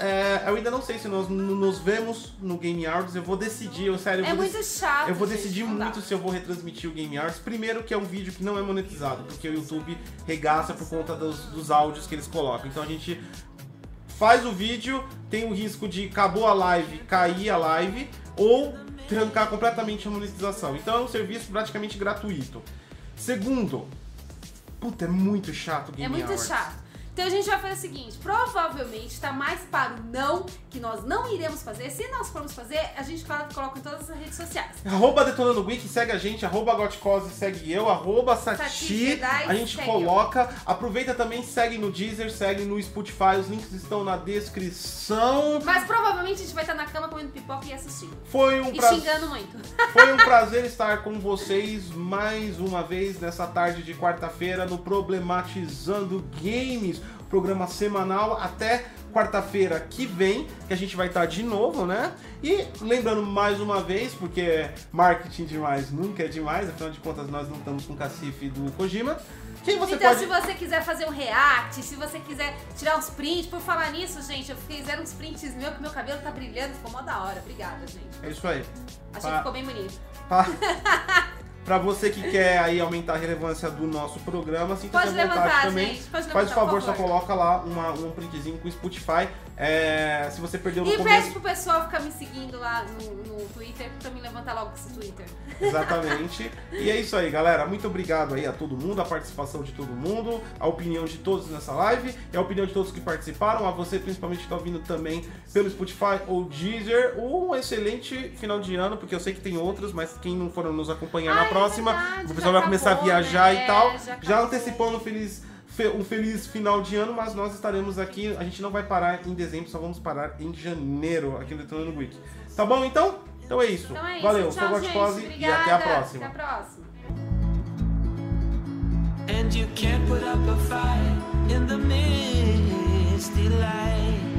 é, eu ainda não sei se nós nos vemos no Game Awards. Eu vou decidir, eu sério, eu É vou muito chato. Eu vou gente, decidir muito se eu vou retransmitir o Game Arts. Primeiro que é um vídeo que não é monetizado, porque o YouTube regaça por conta dos, dos áudios que eles colocam. Então a gente faz o vídeo, tem o risco de acabou a live, cair a live, ou trancar completamente a monetização. Então é um serviço praticamente gratuito. Segundo, puta, é muito chato o Game É muito chato. Então a gente vai fazer o seguinte: provavelmente tá mais para o não, que nós não iremos fazer. Se nós formos fazer, a gente coloca em todas as redes sociais. Arroba Detonando Geek, segue a gente, arroba Gotcose, segue eu, arroba Sati a gente coloca. Aproveita também, segue no Deezer, segue no Spotify, os links estão na descrição. Mas provavelmente a gente vai estar na cama comendo pipoca e assistindo. Foi um, E prazer, xingando muito. [laughs] foi um prazer estar com vocês mais uma vez nessa tarde de quarta-feira no Problematizando Games, programa semanal até quarta-feira que vem, que a gente vai estar de novo, né? E lembrando mais uma vez, porque marketing demais nunca é demais, afinal de contas nós não estamos com o cacife do Kojima. Quem você então, pode. se você quiser fazer um react, se você quiser tirar uns prints, por falar nisso, gente, eu fiz uns prints meu que meu cabelo tá brilhando, ficou mó da hora. Obrigada, gente. É isso aí. Achei Pa- que ficou bem bonito. Pra, [laughs] pra você que quer aí aumentar a relevância do nosso programa, sinta-se à vontade levantar, também. gente. Pode levantar, Faz o favor, por só favor. coloca lá uma- um printzinho com o Spotify. É, se você perdeu no E pede pro pessoal ficar me seguindo lá no, no Twitter pra me levantar logo esse Twitter. Exatamente. [laughs] e é isso aí, galera. Muito obrigado aí a todo mundo, a participação de todo mundo, a opinião de todos nessa live e a opinião de todos que participaram. A você, principalmente, que está ouvindo também pelo Spotify ou Deezer. Um excelente final de ano, porque eu sei que tem outros, mas quem não foram nos acompanhar na é próxima, verdade, o pessoal vai começar a acabou, viajar né? e tal. Já Já, acabou. antecipando feliz. Fe- Um feliz final de ano, mas nós estaremos aqui. A gente não vai parar em dezembro, só vamos parar em janeiro aqui no Detonando Week. Tá bom então? Então é isso. Então é isso. Valeu, Tchau, e até a próxima. Até a próxima. And you can't put up a fight in the misty light.